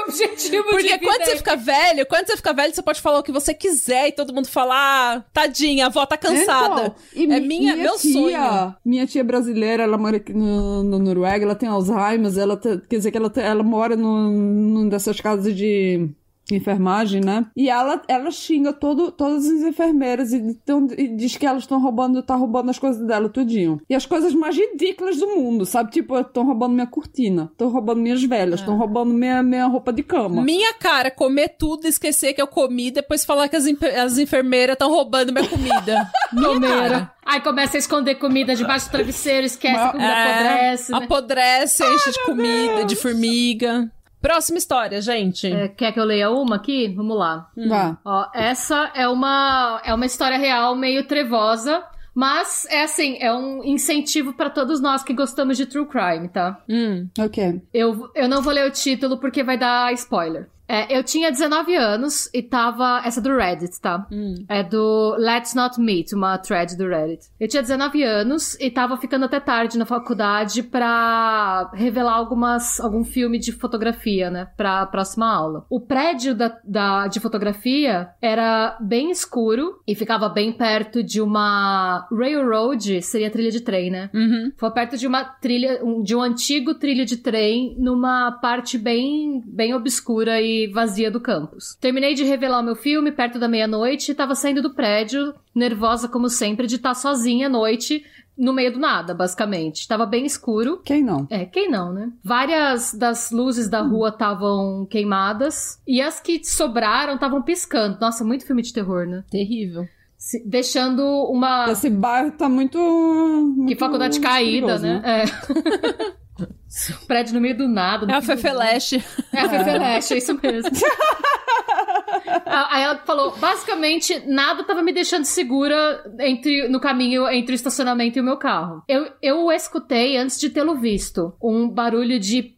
objetivo Porque de vida quando você é- fica velho, quando você fica velho, você pode falar o que você quiser e todo mundo fala, ah, tadinha, a avó tá cansada. Então, e é mi- minha, meu tia, sonho. Minha tia brasileira, ela mora aqui no, no Noruega, ela tem Alzheimer, ela tá- quer dizer que ela, tá- ela mora num, num dessas casas de enfermagem, né? E ela, ela xinga todo, todas as enfermeiras e, tão- e diz que elas estão roubando, tá roubando as coisas dela tudinho. E as coisas mais ridículas do mundo, sabe? Tipo, estão roubando minha cortina, estão roubando minhas velhas, estão roubando minha, minha roupa de cama. Minha cara, comer tudo, esquecer que eu comi, depois falar que as, as enfermeiras estão roubando minha comida. minha cara. Aí começa a esconder comida debaixo do travesseiro, esquece que a comida É, apodrece. né? apodrece, enche de comida, de formiga. Próxima história, gente. É, quer que eu leia uma aqui? Vamos lá. Vá. Ó, essa é uma, é uma história real meio trevosa, mas é assim, é um incentivo pra todos nós que gostamos de true crime, tá? Hum. Ok. Eu, eu não vou ler o título porque vai dar spoiler. É, eu tinha 19 anos e tava. Essa é do Reddit, tá? É do Let's Not Meet, uma thread do Reddit. Eu tinha 19 anos e tava ficando até tarde na faculdade pra revelar algumas, algum filme de fotografia, né? Pra próxima aula. O prédio da, da, de fotografia era bem escuro e ficava bem perto de uma railroad, seria trilha de trem, né? Uhum. Foi perto de uma trilha, de um antigo trilho de trem, numa parte bem, bem obscura e vazia do campus. Terminei de revelar o meu filme perto da meia-noite e tava saindo do prédio, nervosa como sempre, de estar sozinha à noite, no meio do nada, basicamente. Tava bem escuro. Quem não? É, quem não, né? Várias das luzes da rua estavam queimadas e as que sobraram estavam piscando. Nossa, muito filme de terror, né? Terrível. Se- deixando uma. Esse bairro tá muito. muito. Que faculdade caída, perigoso, né? É. Prédio no meio do nada. É a Fefeleche. É a Fefeleche, é isso mesmo. Aí ela falou, basicamente, nada tava me deixando segura entre, no caminho entre o estacionamento e o meu carro. Eu, eu o escutei antes de tê-lo visto. Um barulho de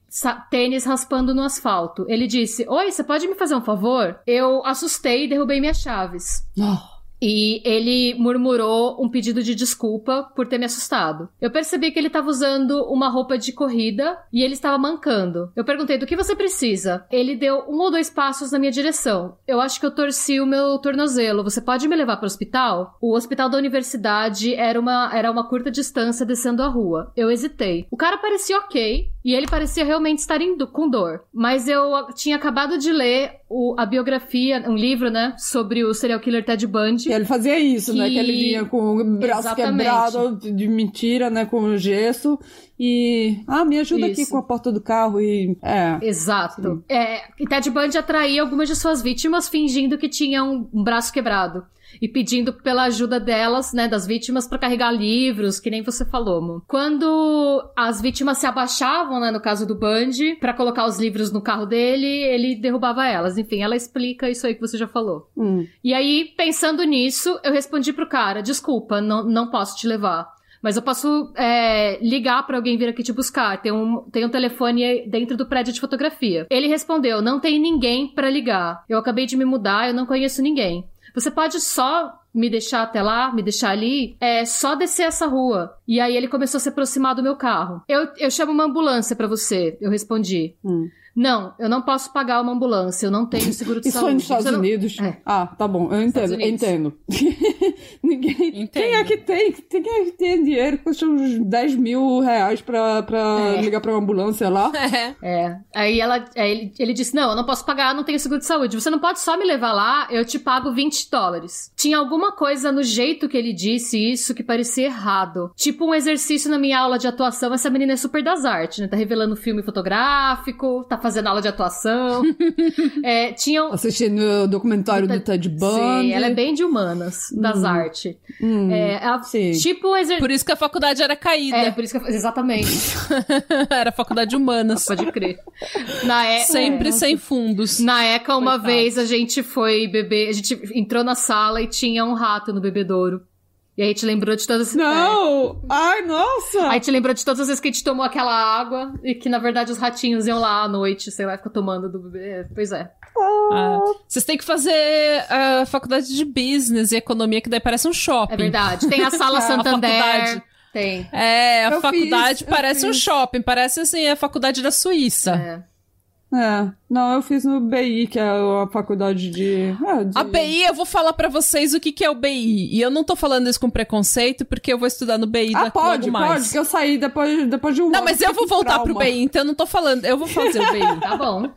tênis raspando no asfalto. Ele disse, oi, você pode me fazer um favor? Eu assustei e derrubei minhas chaves. Oh, E ele murmurou um pedido de desculpa por ter me assustado. Eu percebi que ele estava usando uma roupa de corrida e ele estava mancando. Eu perguntei do que você precisa. Ele deu um ou dois passos na minha direção. Eu acho que eu torci o meu tornozelo. Você pode me levar para o hospital? O hospital da universidade era uma, era uma curta distância descendo a rua. Eu hesitei. O cara parecia ok e ele parecia realmente estar em do- com dor. Mas eu tinha acabado de ler o- a biografia, um livro, né, sobre o serial killer Ted Bundy. E ele fazia isso, né? Que- Que ele vinha com o braço Exatamente. quebrado de mentira, né? Com gesso. E. Ah, me ajuda aqui Isso. com a porta do carro e. É. Exato. É, e Ted Bundy atraía algumas de suas vítimas fingindo que tinham um braço quebrado. E pedindo pela ajuda delas, né, das vítimas, pra carregar livros, que nem você falou, Mo. Quando as vítimas se abaixavam, né, no caso do Bundy, pra colocar os livros no carro dele, ele derrubava elas. Enfim, ela explica isso aí que você já falou. Hum. E aí, pensando nisso, eu respondi pro cara: desculpa, não, não posso te levar. Mas eu posso é, ligar pra alguém vir aqui te buscar. Tem um, tem um telefone dentro do prédio de fotografia. Ele respondeu: não tem ninguém pra ligar. Eu acabei de me mudar, eu não conheço ninguém. Você pode só me deixar até lá, me deixar ali, é só descer essa rua. E aí ele começou a se aproximar do meu carro. Eu, eu chamo uma ambulância pra você, eu respondi. Hum. Não, eu não posso pagar uma ambulância, eu não tenho seguro de Isso saúde. nos Estados Você não- Unidos? É. Ah, tá bom. Eu entendo, eu entendo. Ninguém. Entendo. Quem é que tem? Quem é que tem dinheiro que custa uns 10 mil reais pra, pra É. ligar pra uma ambulância lá? É. É. Aí ela, aí ele, ele disse: Não, eu não posso pagar, eu não tenho seguro de saúde. Você não pode só me levar lá, eu te pago 20 dólares. Tinha alguma coisa no jeito que ele disse isso que parecia errado. Tipo um exercício na minha aula de atuação. Essa menina é super das artes, né? Tá revelando filme fotográfico, tá fazendo aula de atuação. é, tinham. Assistindo o documentário do Ted Bundy. Sim, ela é bem de humanas, das artes. Hum, É, ela- sim. tipo exercício. Por isso que a faculdade era caída. É, por isso que. Exatamente. era faculdade de humanas. Pode crer. Na é... Sempre sem fundos. Na ECA, uma Coitado. vez a gente foi beber, a gente entrou na sala e tinha um rato no bebedouro. E aí a gente lembrou de todas as Não! Ai, nossa! é. Aí a gente lembrou de todas as vezes que a gente tomou aquela água e que na verdade os ratinhos iam lá à noite, sei lá, ficar tomando do bebê. É, Pois é. Ah, vocês têm que fazer a faculdade de business e economia, que daí parece um shopping. É verdade. Tem a sala A Santander. faculdade. Tem. É, a Eu faculdade fiz, parece um shopping, parece assim a faculdade da Suíça. É. É. Não, eu fiz no BI, que é a faculdade de. é, de- A BI, eu vou falar pra vocês o que, que é o BI. E eu não tô falando isso com preconceito, porque eu vou estudar no BI Ah, daqui pode, mais. pode, que eu saí depois, depois de um Não, ano, mas eu vou voltar pro trauma. BI, então eu não tô falando. Eu vou fazer o BI. Tá bom.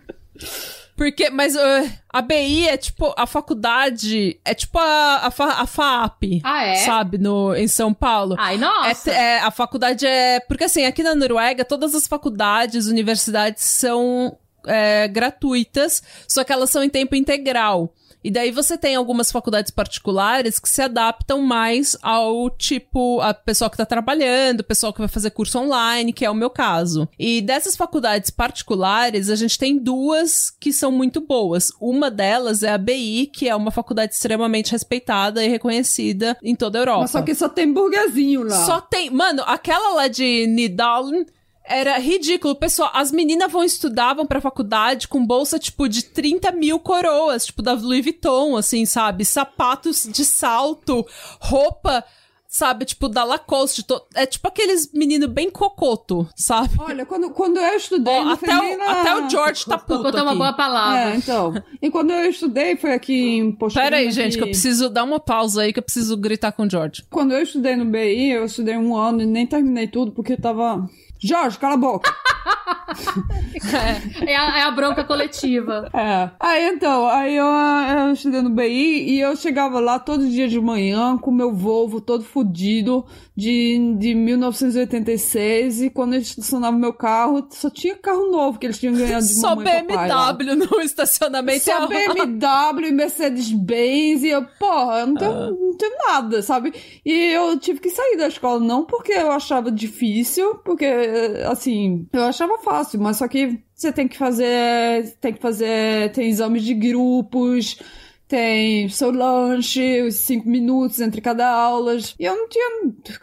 Porque, mas uh, a BI é tipo, a faculdade, é tipo a, a, fa- a FAP, Ah, é? sabe, no, em São Paulo. Ai, É, nossa. é, a faculdade é. Porque assim, aqui na Noruega, todas as faculdades, universidades são é, gratuitas, só que elas são em tempo integral. E daí você tem algumas faculdades particulares que se adaptam mais ao tipo, a pessoa que tá trabalhando, pessoal que vai fazer curso online, que é o meu caso. E dessas faculdades particulares, a gente tem duas que são muito boas. Uma delas é a BI, que é uma faculdade extremamente respeitada e reconhecida em toda a Europa. Mas só que só tem burguesinho lá. Só tem. Mano, aquela lá de Nidalen era ridículo. Pessoal, as meninas vão estudar, vão pra faculdade com bolsa, tipo, de 30 mil coroas, tipo, da Louis Vuitton, assim, sabe? Sapatos de salto, roupa. Sabe, tipo, da Lacoste. to- É tipo aqueles meninos bem cocoto, sabe? Olha, quando, quando eu estudei. Não até, o, na- até o George tá puto Botou uma aqui. boa palavra. É, então. E quando eu estudei, foi aqui em Postura. Pera aí, gente, que eu preciso dar uma pausa aí, que eu preciso gritar com o George. Quando eu estudei no BI, eu estudei um ano e nem terminei tudo porque eu tava. Jorge, cala a boca! É a, é a bronca coletiva. É. Aí então, aí eu, eu estudei no BI e eu chegava lá todo dia de manhã com meu Volvo todo fudido de, de 1986 e quando eu estacionava meu carro, só tinha carro novo que eles tinham ganhado de Só. BMW no estacionamento. Só é- BMW e Mercedes-Benz e eu, porra, eu não tenho, Ah. não tenho nada, sabe? E eu tive que sair da escola, não porque eu achava difícil, porque, assim, eu achava fácil, mas só que você tem que fazer, tem que fazer, tem exames de grupos, tem seu lanche, os cinco minutos entre cada aulas, e eu não tinha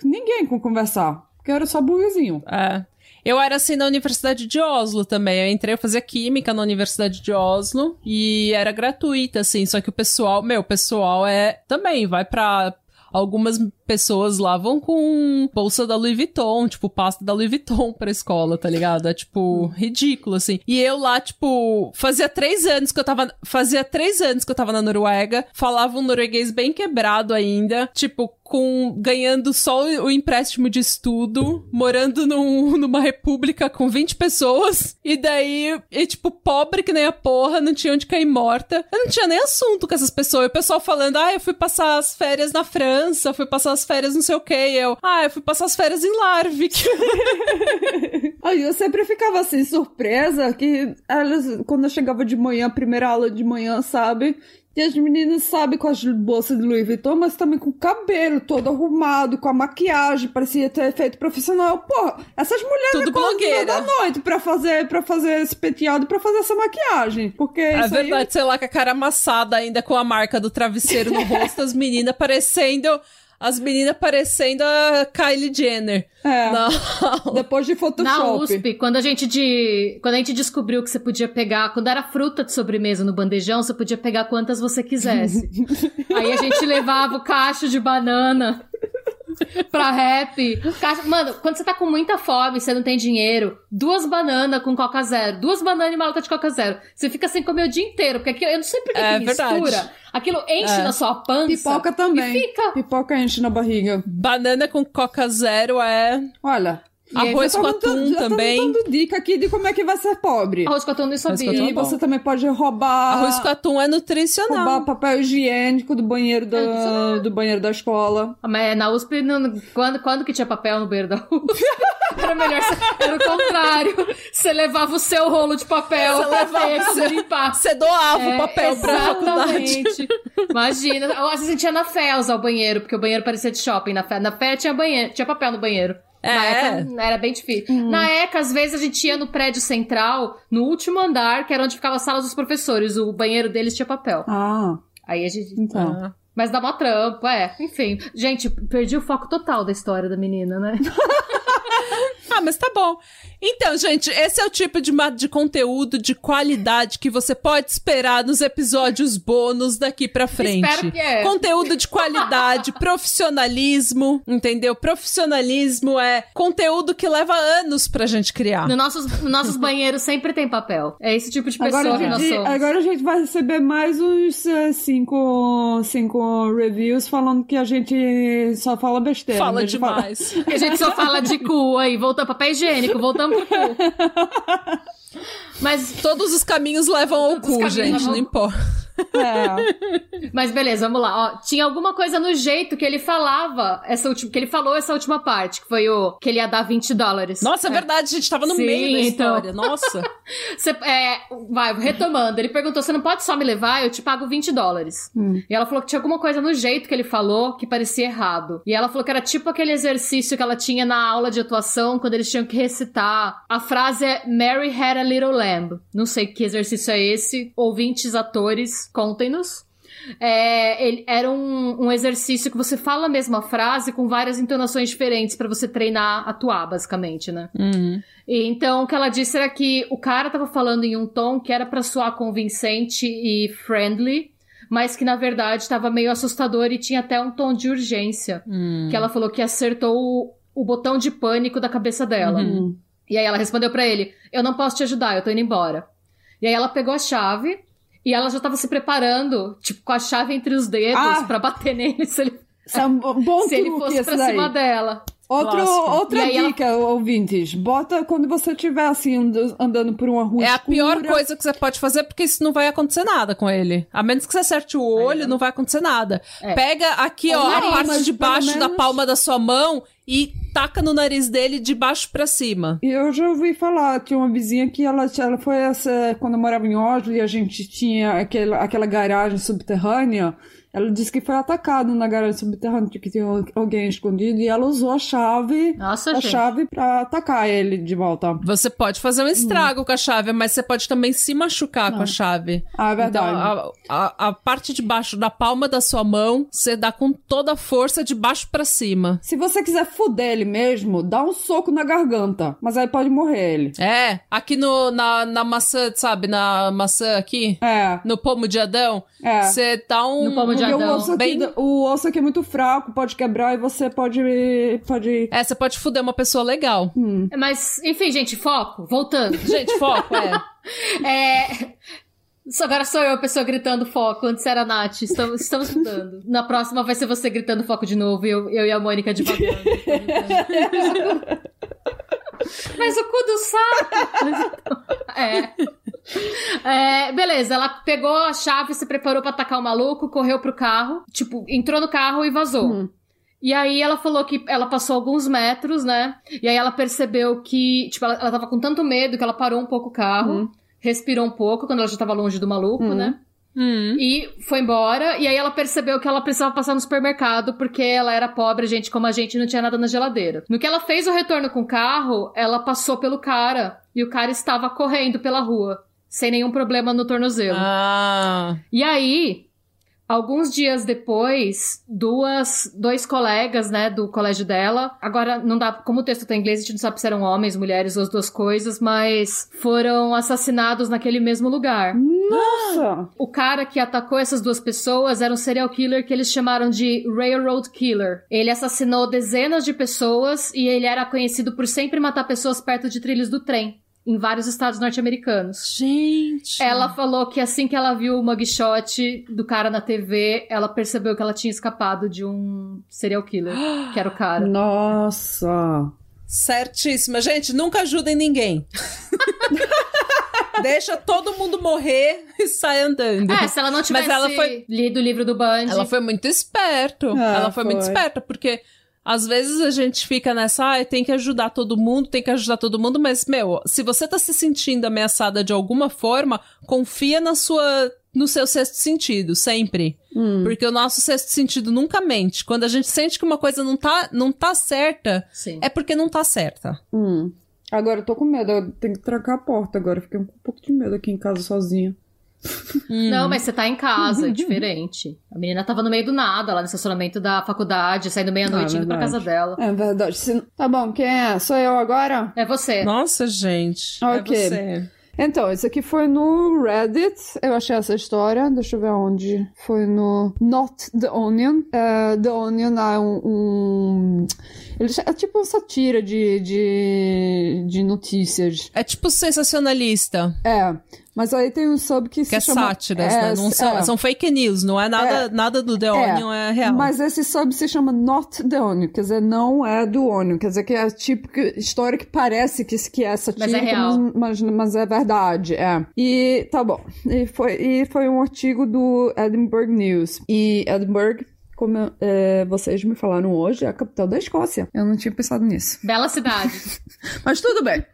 ninguém com conversar, porque eu era só burguesinho. É. Eu era assim na Universidade de Oslo também. Eu entrei a fazer química na Universidade de Oslo e era gratuita, assim. Só que o pessoal, meu, o pessoal é também vai pra. Algumas pessoas lá vão com bolsa da Louis Vuitton, tipo, pasta da Louis Vuitton pra escola, tá ligado? É, tipo, ridículo, assim. E eu lá, tipo, fazia três anos que eu tava. Fazia três anos que eu tava na Noruega, falava um norueguês bem quebrado ainda, tipo, com ganhando só o empréstimo de estudo, morando num- numa república com 20 pessoas, e daí, e, tipo, pobre que nem a porra, não tinha onde cair morta. Eu não tinha nem assunto com essas pessoas. E o pessoal falando, ah, eu fui passar as férias na França, fui passar as férias não sei o que. Eu, ah, eu fui passar as férias em Larvik. Aí eu sempre ficava assim, surpresa, que elas, quando eu chegava de manhã, primeira aula de manhã, sabe? E as meninas, sabe, com as bolsas de Louis Vuitton, mas também com o cabelo todo arrumado, com a maquiagem, parecia ter efeito profissional. Porra, essas mulheres Tudo blogueira. da noite pra fazer, pra fazer esse penteado, pra fazer essa maquiagem. Porque É isso aí- verdade, sei lá, com a cara amassada ainda com a marca do travesseiro no rosto, as meninas parecendo. As meninas parecendo a Kylie Jenner. É. Não. Depois de Na Photoshop. USP, quando a gente de, quando a gente descobriu que você podia pegar, quando era fruta de sobremesa no bandejão, você podia pegar quantas você quisesse. Aí a gente levava o cacho de banana pra rap. Mano, quando você tá com muita fome, você não tem dinheiro, duas bananas com coca zero, duas bananas e uma lata de coca zero. Você fica sem comer o dia inteiro, porque aquilo, eu não sei por que É que verdade. mistura. Aquilo enche É. na sua pança. Pipoca também. E fica. Pipoca enche na barriga. Banana com coca zero é. Olha. E Arroz com tá dando- atum já tá também. dando dica aqui de como é que vai ser pobre. Arroz com atum não com sabia. E é bom. você também pode roubar. Arroz com atum é Roubar nutricional. papel higiênico do banheiro É, da, do banheiro da escola. Mas na USP, não- quando, quando que tinha papel no banheiro da USP? Era melhor, ser- era o contrário. Você levava o seu rolo de papel Você pra levava seu- limpar. Você doava É, o papel pra faculdade. exatamente. Imagina. Ou às vezes a gente ia na fé usar o banheiro, porque o banheiro parecia de shopping. Na fé, na fé tinha banheiro, tinha papel no banheiro. Na É. ECA era bem difícil. Na ECA, às vezes, a gente ia no prédio central, no último andar, que era onde ficava a sala dos professores. O banheiro deles tinha papel. Ah, Aí a gente. então. Ah. Mas dá mó trampo, é. Enfim. Gente, perdi o foco total da história da menina, né? Ah, mas tá bom. Então, gente, esse é o tipo de, de conteúdo de qualidade que você pode esperar nos episódios bônus daqui pra frente. Espero que é. Conteúdo de qualidade, profissionalismo, entendeu? Profissionalismo é conteúdo que leva anos pra gente criar. No nossos, nos nossos banheiros sempre tem papel. É esse tipo de pessoa Agora a, que nós gente, somos. agora a gente vai receber mais uns eh, cinco, cinco reviews falando que a gente só fala besteira. Fala demais. A gente só fala de cu aí, voltando papel higiênico, voltando pro cu. Mas, Todos os caminhos levam ao cu, gente, não importa. É. mas beleza, vamos lá. Ó, tinha alguma coisa no jeito que ele falava, essa última, que ele falou essa última parte, que foi o que ele ia dar 20 dólares. Nossa, é verdade, a gente tava no Sim, meio da então. história. Nossa. Você, é, vai, retomando, ele perguntou: você não pode só me levar? Eu te pago 20 dólares. Hum. E ela falou que tinha alguma coisa no jeito que ele falou que parecia errado. E ela falou que era tipo aquele exercício que ela tinha na aula de atuação quando eles tinham que recitar. A frase é Mary had a little lamb. Não sei que exercício é esse. Ouvintes, atores, contem-nos. É, ele- era um, um exercício que você fala a mesma frase com várias entonações diferentes pra você treinar a atuar, basicamente, né? Uhum. E então, o que ela disse era que o cara tava falando em um tom que era pra soar convincente e friendly, mas que na verdade tava meio assustador e tinha até um tom de urgência. Hum. Que ela falou que acertou o, o botão de pânico da cabeça dela. Hum. E aí ela respondeu pra ele: Eu não posso te ajudar, eu tô indo embora. E aí ela pegou a chave e ela já tava se preparando, tipo, com a chave entre os dedos Ah! pra bater nele se ele, Isso é um bom se ele fosse pra daí. cima dela. Outro, Clássico. outra E aí ela- dica, ouvintes. Bota quando você estiver assim ando- andando por uma rua É a escura. pior coisa que você pode fazer, porque isso não vai acontecer nada com ele. A menos que você acerte o olho, não vai acontecer nada. É. Pega aqui, Ou ó, a nariz, parte de baixo da menos- palma da sua mão e taca no nariz dele de baixo pra cima. E eu já ouvi falar, tinha uma vizinha que ela, ela foi essa, quando eu morava em Oslo e a gente tinha aquela, aquela garagem subterrânea, ela disse que foi atacado na garagem subterrânea, que tinha alguém escondido, e ela usou a chave, Nossa, a gente. chave pra atacar ele de volta. Você pode fazer um estrago com a chave, mas você pode também se machucar com a chave. Ah, é verdade. Então, a, a- a parte de baixo da palma da sua mão, você dá com toda a força de baixo pra cima. Se você quiser fuder ele mesmo, dá um soco na garganta, mas aí pode morrer ele. É, aqui no, na, na maçã, sabe? Na maçã aqui, É, no pomo de Adão, é. você dá um... No pomo de Porque o Adão. osso, aqui, Bem- o osso aqui é muito fraco, pode quebrar e você pode. pode... É, você pode fuder uma pessoa legal. Mas, enfim, gente, foco. Voltando. Gente, foco, é. É. Agora sou eu a pessoa gritando foco, antes era a Nath. Estamos, estamos mudando. Na próxima vai ser você gritando foco de novo e eu, eu e a Mônica devagando. Mas o cu do saco! É. É, beleza, ela pegou a chave, se preparou pra atacar o maluco, correu pro carro, tipo, entrou no carro e vazou. Hum. E aí ela falou que ela passou alguns metros, né? E aí ela percebeu que, tipo, ela, ela tava com tanto medo que ela parou um pouco o carro, Hum. Respirou um pouco quando ela já tava longe do maluco, Hum. né? Hum. E foi embora, e aí ela percebeu que ela precisava passar no supermercado porque ela era pobre, gente como a gente não tinha nada na geladeira. No que ela fez o retorno com o carro, ela passou pelo cara e o cara estava correndo pela rua, sem nenhum problema no tornozelo. Ah. E aí, alguns dias depois, duas, dois colegas, né, do colégio dela, agora não dá, como o texto tá em inglês, a gente não sabe se eram homens, mulheres ou as duas coisas, mas foram assassinados naquele mesmo lugar. Nossa! O cara que atacou essas duas pessoas era um serial killer que eles chamaram de Railroad Killer. Ele assassinou dezenas de pessoas e ele era conhecido por sempre matar pessoas perto de trilhos do trem, em vários estados norte-americanos. Gente. Ela falou que assim que ela viu o mugshot do cara na TV, ela percebeu que ela tinha escapado de um serial killer, que era o cara. Nossa! Certíssima. Gente, nunca ajudem ninguém. Deixa todo mundo morrer e sai andando. É, se ela não tivesse ela foi- lido o livro do Bundy. Ela foi muito esperto. Ah, ela foi, muito foi. esperta, porque às vezes a gente fica nessa, ah, tem que ajudar todo mundo, tem que ajudar todo mundo, mas, meu, se você tá se sentindo ameaçada de alguma forma, confia na sua. No seu sexto sentido, sempre. Hum. Porque o nosso sexto sentido nunca mente. Quando a gente sente que uma coisa não tá, não tá certa, Sim. é porque não tá certa. Hum. Agora eu tô com medo, eu tenho que trancar a porta agora. Fiquei um pouco de medo aqui em casa sozinha. Não, mas você tá em casa, é diferente. A menina tava no meio do nada, lá no estacionamento da faculdade, saindo meia-noite Ah, indo pra casa dela. É verdade. Se- Tá bom, quem é? Sou eu agora? É você. Nossa, gente. Ok. É você. Então, isso aqui foi no Reddit. Eu achei essa história. Deixa eu ver onde. Foi no Not the Onion. É, the Onion é um. um- ele é tipo uma satira de, de, de notícias. É tipo sensacionalista, É. Mas aí tem um sub que, que se é chama. sátiras, é, né? Não são, é. são fake news, não é nada, nada do The Onion, é, real. Mas esse sub se chama Not the Onion, quer dizer, não é do Onion, quer dizer que é a típica história que parece que, que é satírica, real. mas, mas, mas é verdade, é. E tá bom. E foi, e foi um artigo do Edinburgh News. E Edinburgh, como é, vocês me falaram hoje, é a capital da Escócia. Eu não tinha pensado nisso. Bela cidade. Mas tudo bem.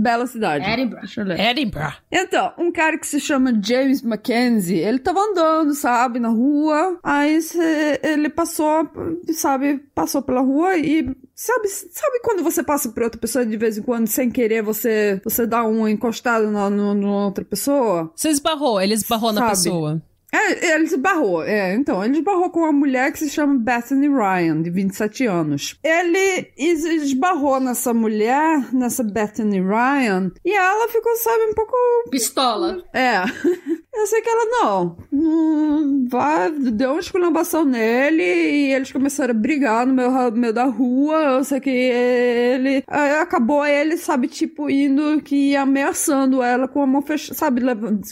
Bela cidade. Edinburgh. Deixa eu ler. Edinburgh. Então, um cara que se chama James Mackenzie, ele tava andando, sabe, na rua, aí cê- ele passou, sabe, passou pela rua e sabe, sabe quando você passa por outra pessoa de vez em quando, sem querer, você, você dá uma encostada na, no, numa outra pessoa? Você esbarrou, ele esbarrou na Sabe. pessoa. É, ele esbarrou, é, então, ele esbarrou com uma mulher que se chama Bethany Ryan, de 27 anos. Ele es- esbarrou nessa mulher, nessa Bethany Ryan, e ela ficou, sabe, um pouco Pistola. é. Eu sei que ela não. Hum, vai, deu uma esculambação nele e eles começaram a brigar no meio, no meio da rua. Eu sei que ele. aí acabou ele, sabe, tipo, indo que ameaçando ela com a mão fechada. Sabe,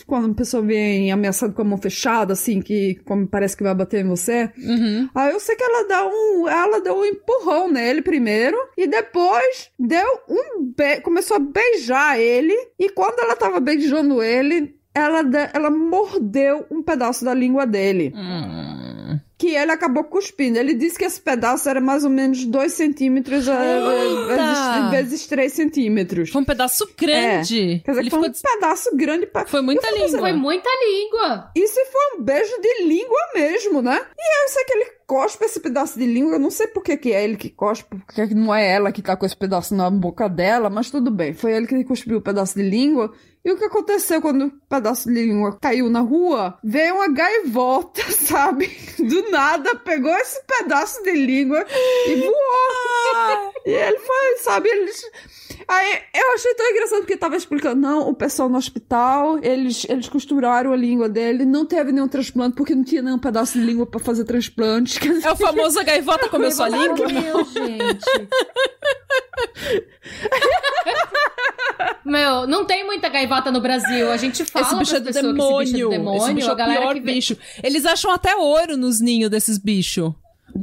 quando a pessoa vem ameaçando com a mão fechada, assim, que como parece que vai bater em você? Uhum. Aí eu sei que ela dá um, ela deu um empurrão nele primeiro e depois deu um be começou a beijar ele e quando ela tava beijando ele, ela ela mordeu um pedaço da língua dele, Hum. que ele acabou cuspindo. Ele disse que esse pedaço era mais ou menos 2 centímetros eh, Eita! vezes, vezes 3 centímetros. Foi um pedaço grande. Quer dizer, ele que foi ficou... um pedaço grande pra... Foi muita língua. Foi muita língua. Isso foi um beijo de língua mesmo, né? E eu sei que ele cospe esse pedaço de língua. Eu não sei por que, que é ele que cospe, porque não é ela que tá com esse pedaço na boca dela, mas tudo bem. Foi ele que cuspiu o pedaço de língua. E o que aconteceu quando o pedaço de língua caiu na rua? Veio uma gaivota, sabe? Do nada, pegou esse pedaço de língua e voou. e ele foi, sabe? Eles. Aí eu achei tão engraçado porque tava explicando, não, o pessoal no hospital, eles, eles costuraram a língua dele, não teve nenhum transplante porque não tinha nenhum pedaço de língua pra fazer transplante. É o famoso a gaivota comeu sua língua. Meu, gente. Meu, não tem muita gaivota no Brasil. A gente fala Esse bicho é do que esse bicho é demônio. do demônio. Esse bicho é o pior bicho. Eles acham até ouro nos ninhos desses bichos.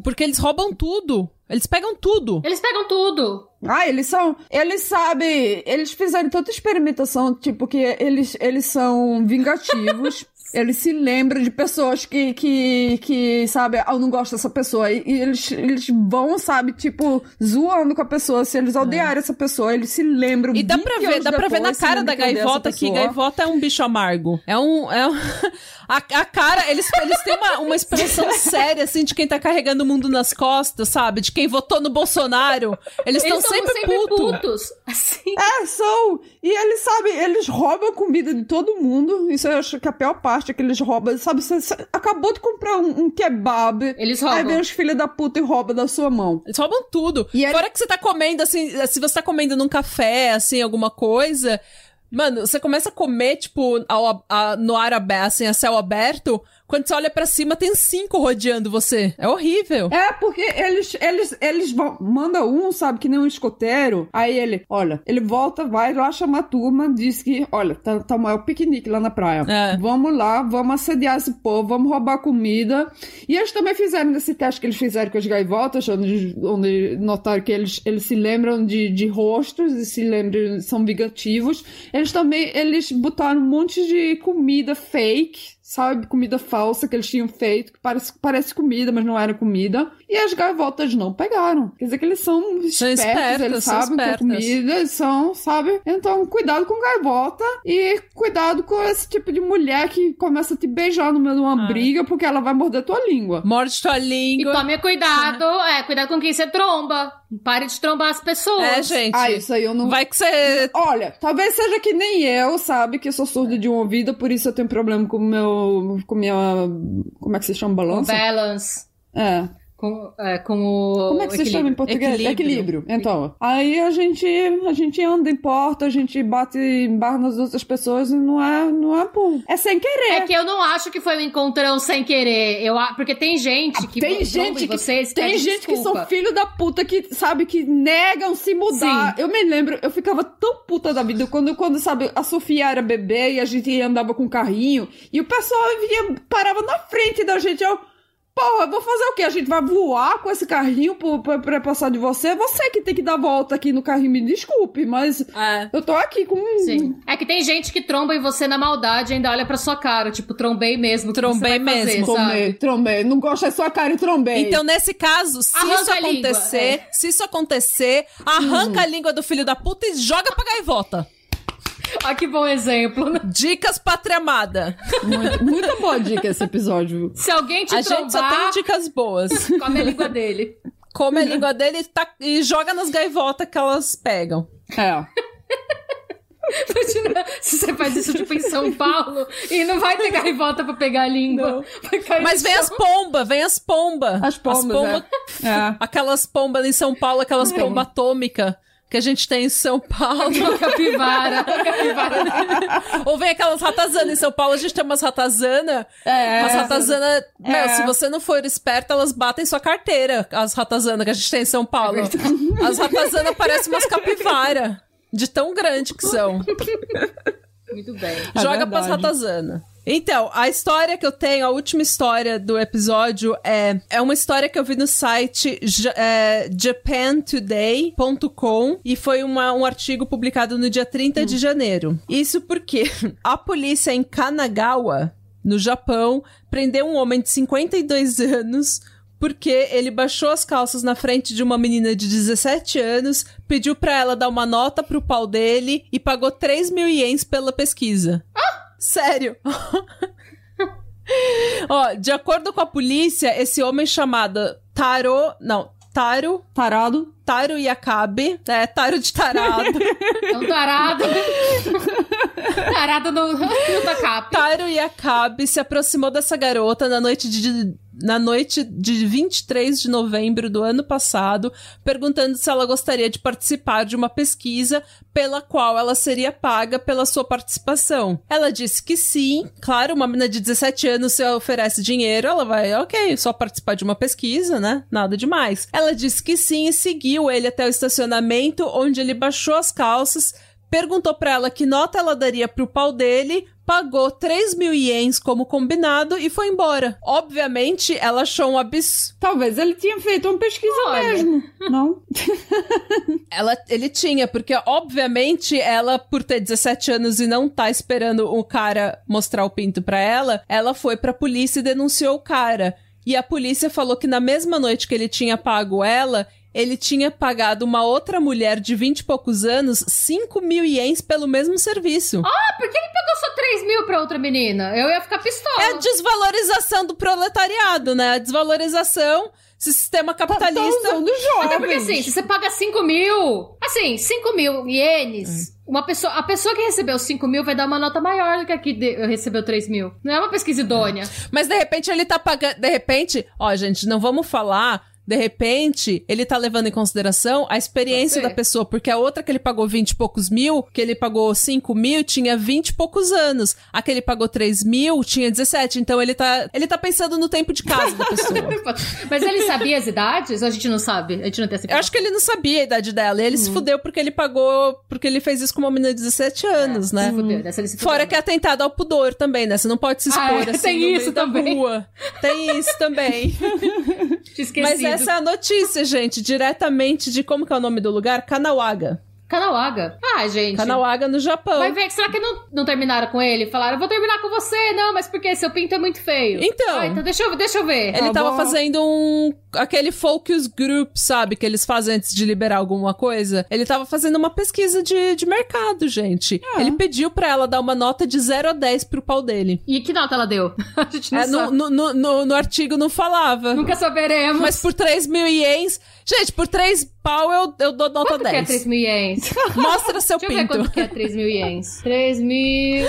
Porque eles roubam tudo. Eles pegam tudo. Eles pegam tudo. Ah, eles são. Eles sabem. Eles fizeram tanta experimentação, tipo, que eles, eles são vingativos. Eles se lembram de pessoas que, que, que sabe, ah, eu não gosto dessa pessoa. E, e eles, eles vão, sabe, tipo, zoando com a pessoa. Se eles odiarem essa pessoa, eles se lembram É. E dá 20 pra ver, dá pra ver na cara da gaivota que gaivota é um bicho amargo. É um. É um... A, a cara, eles, eles têm uma, uma expressão séria, assim, de quem tá carregando o mundo nas costas, sabe? De quem votou no Bolsonaro. Eles estão Eles são sempre, sempre puto. putos. Assim. É, são. E eles, sabe, eles roubam a comida de todo mundo. Isso eu acho que é a pior parte é que eles roubam. Sabe, você, você acabou de comprar um, um kebab. Eles Aí roubam. vem os filhos da puta e rouba da sua mão. Eles roubam tudo. E aí- Fora que você tá comendo, assim, se você tá comendo num café, assim, alguma coisa. Mano, você começa a comer, tipo, ao, a- no ar aberto, assim, a céu aberto. Quando você olha pra cima, tem cinco rodeando você. É horrível. É, porque eles, eles, eles vão, manda um, sabe, que nem um escoteiro. Aí ele, olha, ele volta, vai lá chamar a turma, diz que, olha, tá, tá o maior piquenique lá na praia. É. Vamos lá, vamos assediar esse povo, vamos roubar comida. E eles também fizeram nesse teste que eles fizeram com as gaivotas, onde, onde notaram que eles, eles se lembram de, de rostos e se lembram, são vingativos. Eles também, eles botaram um monte de comida fake, sabe? Comida falsa que eles tinham feito, que parece, parece comida, mas não era comida. E as gaivotas não pegaram. Quer dizer que eles são espertos, São espertas, eles são sabem que é espertas. comida, eles são, sabe? Então, cuidado com gaivota e cuidado com esse tipo de mulher que começa a te beijar no meio de uma Ah. briga porque ela vai morder tua língua. Morde tua E língua. tome cuidado, é, cuidado com quem você tromba. Pare de trombar as pessoas. É, gente. Ah, isso aí eu não. Vai que você. Olha, talvez seja que nem eu, sabe? Que eu sou surda de um ouvido, por isso eu tenho problema com o meu. Com minha. Como é que se chama? Balança? balance. É. Com, é, com o. Como é que se chama em português? Equilíbrio. Então, aí a gente, a gente anda em porta, a gente bate em barra nas outras pessoas e não é, não é por... É sem querer. É que eu não acho que foi um encontrão sem querer. Eu, porque tem gente que Ah, tem tromba gente que, vocês tem gente que desculpa. são filho da puta que, sabe, que negam se mudar. Sim. Eu me lembro, eu ficava tão puta da vida quando, quando, sabe, a Sofia era bebê e a gente andava com carrinho e o pessoal vinha, parava na frente da gente. Eu, porra, vou fazer o quê? A gente vai voar com esse carrinho pra passar de você? Você que tem que dar volta aqui no carrinho, me desculpe, mas É. eu tô aqui com. Sim. É que tem gente que tromba em você na maldade e ainda olha pra sua cara. Tipo, trombei mesmo. Trombei fazer, mesmo. sabe? Trombei, trombei. Não gosto da sua cara e trombei. Então, nesse caso, se Arranca isso língua, acontecer, é. se isso acontecer, arranca a língua do filho da puta e joga pra gaivota. Ah, que bom exemplo. né? Dicas pátria amada. Muito, muita boa dica esse episódio. Se alguém te A gente só tem trombar, dicas boas. come a língua dele. Come a língua dele e, tá- e joga nas gaivotas que elas pegam. É. Imagina se você faz isso, tipo, em São Paulo e não vai ter gaivota pra pegar a língua. Mas vem as chão. pombas, vem as pombas. As pombas, é. É. Aquelas pombas em São Paulo, aquelas pombas atômicas que a gente tem em São Paulo. Capivara. Capivara. Ou vem aquelas ratazanas. Em São Paulo a gente tem umas ratazanas. É. Umas ratazanas. Meu, É. se você não for esperta, elas batem sua carteira. As ratazanas que a gente tem em São Paulo. As ratazanas parecem umas capivara. De tão grande que são. Muito bem. É Joga pras verdade. ratazanas. Então, a história que eu tenho, a última história do episódio é, é uma história que eu vi no site é, japantoday.com e foi uma- um artigo publicado no dia 30 de janeiro. Isso porque a polícia em Kanagawa, no Japão, prendeu um homem de 52 anos porque ele baixou as calças na frente de uma menina de 17 anos, pediu pra ela dar uma nota pro pau dele e pagou 3 mil ienes pela pesquisa. Sério. Ó, de acordo com a polícia, esse homem chamado Taro. Não, Taro. Tarado. Taro Yakabe. É, Taro de tarado. É um tarado. tarado no, no tacap. Taro Yakabe se aproximou dessa garota na noite de. Na noite de 23 de novembro do ano passado, perguntando se ela gostaria de participar de uma pesquisa pela qual ela seria paga pela sua participação. Ela disse que sim, claro, uma menina de 17 anos se oferece dinheiro, ela vai, ok, só participar de uma pesquisa, né? Nada demais. Ela disse que sim e seguiu ele até o estacionamento, onde ele baixou as calças, perguntou pra ela que nota ela daria pro pau dele, pagou 3 mil ienes como combinado e foi embora. Obviamente, ela achou um absurdo. Talvez ele tinha feito uma pesquisa Olha. mesmo. Não? Ela, ele tinha, porque obviamente ela, por ter 17 anos e não tá esperando o cara mostrar o pinto pra ela, ela foi pra polícia e denunciou o cara. E a polícia falou que na mesma noite que ele tinha pago ela, ele tinha pagado uma outra mulher de 20 e poucos anos 5 mil ienes pelo mesmo serviço. Ah, por que ele pagou só 3 mil pra outra menina? Eu ia ficar pistola. É a desvalorização do proletariado, né? A desvalorização, esse sistema Tá, tá capitalista. usando jovens. Até porque assim, se você paga 5 mil, assim, 5 mil ienes, uma pessoa, a pessoa que recebeu 5 mil vai dar uma nota maior do que a que de- recebeu 3 mil. Não é uma pesquisa idônea. Mas de repente ele tá pagando. De repente, ó, gente, não vamos falar. De repente, ele tá levando em consideração a experiência da pessoa, porque a outra que ele pagou 20 e poucos mil, que ele pagou 5 mil, tinha 20 e poucos anos. A que ele pagou 3 mil, tinha 17. Então ele tá, ele tá pensando no tempo de casa da pessoa. Mas ele sabia as idades? Ou a gente não sabe? A gente não tem essa Eu acho que ele não sabia a idade dela. E ele se fudeu porque ele pagou. Porque ele fez isso com uma menina de 17 anos, né? Se fudeu, dessa ele se fudeu. Fora que é atentado ao pudor também, né? Você não pode se expor Ah, é, assim tem no isso meio da também. rua. Tem isso também. Tinha esquecido. Mas essa é a notícia, gente, diretamente de como que é o nome do lugar? Kanawaga. Kanauaga. Ah, gente. Kanauaga no Japão. Vai ver, será que não, não terminaram com ele? Falaram, vou terminar com você. Não, mas por quê? Seu pinto é muito feio. Então. Ah, então deixa eu, deixa eu ver. Ele Tá tava bom. fazendo um. Aquele focus group, sabe? Que eles fazem antes de liberar alguma coisa. Ele tava fazendo uma pesquisa de, de mercado, gente. Ah. Ele pediu pra ela dar uma nota de 0 a 10 pro pau dele. E que nota ela deu? A gente não É, no, sabe. no, no, no- no artigo não falava. Nunca saberemos. Mas por 3 mil ienes. Gente, por 3 pau eu, eu dou nota Quanto que é 10. 3 mil ienes? Mostra seu Deixa eu ver pinto. quanto que é 3 mil ienes. 3 mil...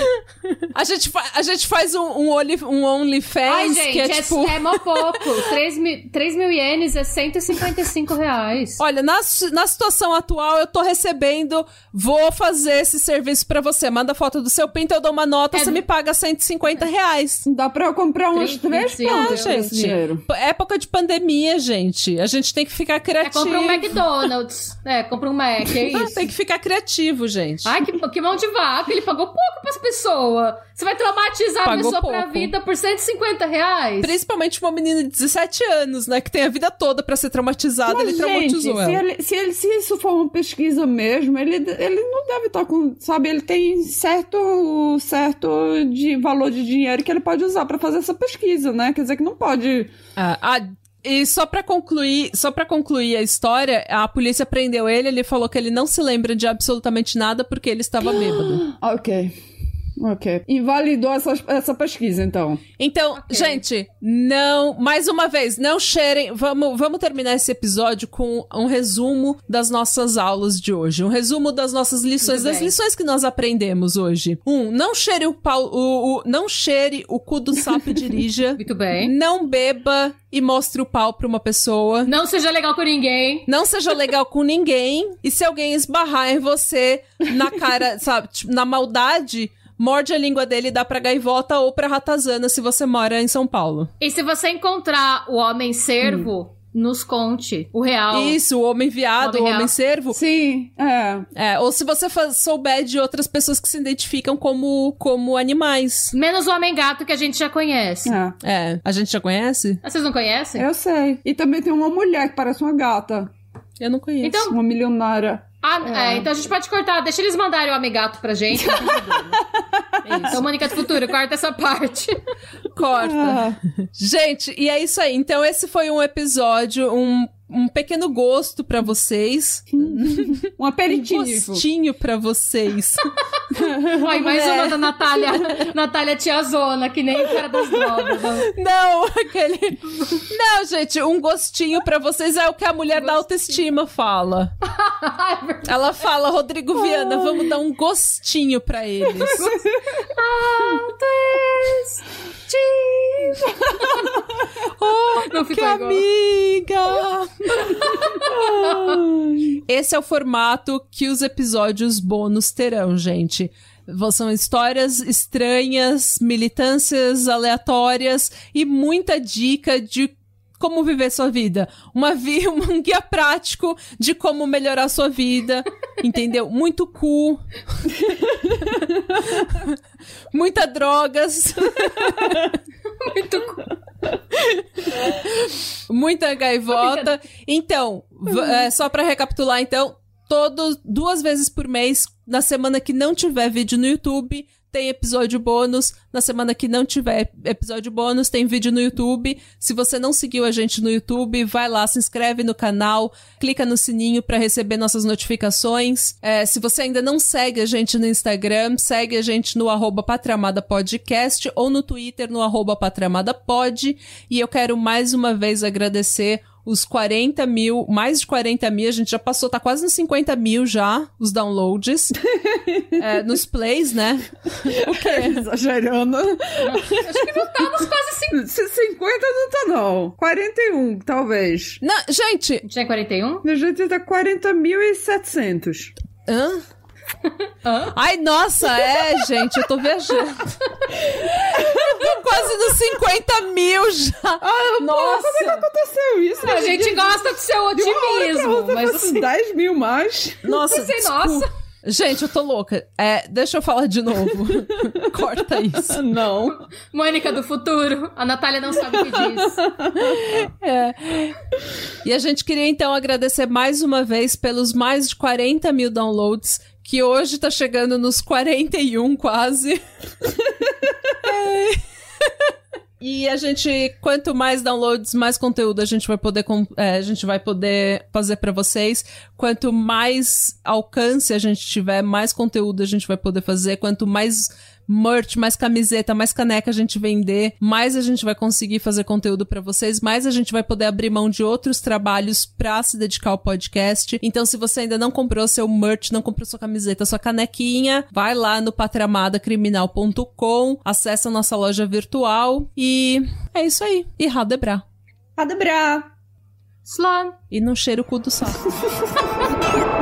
A gente, a gente faz um, um, only, um OnlyFans Ai, gente, que é, é, tipo. é mó pouco. 3 mil, 3 mil ienes é 155 reais. Olha, na, na situação atual, eu tô recebendo, vou fazer esse serviço pra você. Manda foto do seu pinto, eu dou uma nota, É você me paga 150 reais. Dá pra eu comprar umas 30, três 25 plantas euros. com esse dinheiro. P- Época de pandemia, gente. A gente tem que ficar É, criativo. compra um McDonald's. É, compra um Mac, é isso. tem que ficar criativo, gente. Ai, que, que mão de vaca. Ele pagou pouco pras pessoas. Você vai traumatizar a Pagou pessoa pra pouco. vida por 150 reais? Principalmente uma menina de 17 anos, né? Que tem a vida toda pra ser traumatizada. Mas, ele gente, traumatizou se, ela. ele, se, ele- se isso for uma pesquisa mesmo, ele, ele não deve estar com. Sabe, ele tem certo, certo de valor de dinheiro que ele pode usar pra fazer essa pesquisa, né? Quer dizer que não pode. Ah, ah, e só pra concluir, só para concluir a história, a polícia prendeu ele, ele falou que ele não se lembra de absolutamente nada porque ele estava bêbado. Ah, Ok. Ok. Invalidou essa, essa pesquisa, então. Então, Ok. gente, não, mais uma vez, não cheirem, vamos, vamos terminar esse episódio com um resumo das nossas aulas de hoje, um resumo das nossas lições, das lições que nós aprendemos hoje. Um, não cheire o pau, o, o- não cheire o cu do sapo e dirija. Muito bem. Não beba e mostre o pau pra uma pessoa. Não seja legal com ninguém. Não seja legal com ninguém. E se alguém esbarrar em você na cara, sabe, tipo, na maldade, morde a língua dele e dá pra gaivota ou pra ratazana se você mora em São Paulo. E se você encontrar o homem servo, nos conte o real. Isso, o homem viado, Homem o homem servo. Sim, é. É, ou se você souber de outras pessoas que se identificam como, como animais. Menos o homem gato que a gente já conhece. É. É, a gente já conhece? Ah, Vocês não conhecem? Eu sei. E também tem uma mulher que parece uma gata. Eu não conheço. Então- Uma milionária. Ah, É. é, então a gente pode cortar. Deixa eles mandarem o homem gato pra gente. Então, Mônica do Futuro, corta essa parte. corta. Ah, Gente, e é isso aí. Então, esse foi um episódio, um, um pequeno gosto pra vocês. um aperitivo. Gostinho pra vocês. Ai, mais É. uma da Natália. Natália Tiazona, que nem o cara das drogas. Não, aquele. Não, gente, um gostinho pra vocês é o que a mulher da autoestima fala. É. Ela fala, Rodrigo Viana, vamos dar um gostinho pra eles. Oh, Não que amiga! Esse é o formato que os episódios bônus terão, gente. São histórias estranhas, militâncias aleatórias e muita dica de como viver sua vida. Uma vi um guia prático de como melhorar sua vida, entendeu? Muito cu. Muita drogas. Muito Muita gaivota. Então, é, só pra recapitular, então, todo, duas vezes por mês, na semana que não tiver vídeo no YouTube, tem episódio bônus. Na semana que não tiver episódio bônus, tem vídeo no YouTube. Se você não seguiu a gente no YouTube, vai lá, se inscreve no canal, clica no sininho pra receber nossas notificações. É, se você ainda não segue a gente no Instagram, segue a gente no arroba Patramada Podcast ou no Twitter no arroba Patramadapod. E eu quero mais uma vez agradecer os 40 mil, mais de 40 mil, a gente já passou, tá quase nos 50 mil já, os downloads. É, nos plays, né? O quê? Exagerando. Estamos quase cinco. C- 50 não tá, não. 41, talvez. Não, gente, Já é 41? A gente tá 40.700. hã? Hã? Ai, nossa, é, gente, eu tô viajando. Eu tô quase nos 50 mil já. Ah, Nossa. Como é que aconteceu isso? A gente gosta do seu De otimismo, mas assim. 10 mil mais. Nossa, Pensei, nossa. Gente, eu tô louca. É, deixa eu falar de novo. Corta isso. Não. Mônica do futuro. A Natália não sabe o que diz. É. E a gente queria então agradecer mais uma vez pelos mais de 40 mil downloads, que hoje tá chegando nos 41 quase. E a gente, quanto mais downloads, mais conteúdo a gente vai poder, é, a gente vai poder fazer para vocês. Quanto mais alcance a gente tiver, mais conteúdo a gente vai poder fazer. Quanto mais merch, mais camiseta, mais caneca a gente vender, mais a gente vai conseguir fazer conteúdo para vocês, mais a gente vai poder abrir mão de outros trabalhos pra se dedicar ao podcast. Então, se você ainda não comprou seu merch, não comprou sua camiseta, sua canequinha, vai lá no patriamadacriminal.com, acessa a nossa loja virtual e é isso aí. E Radebra. Radebra. Slan. E não cheira o cu do saco.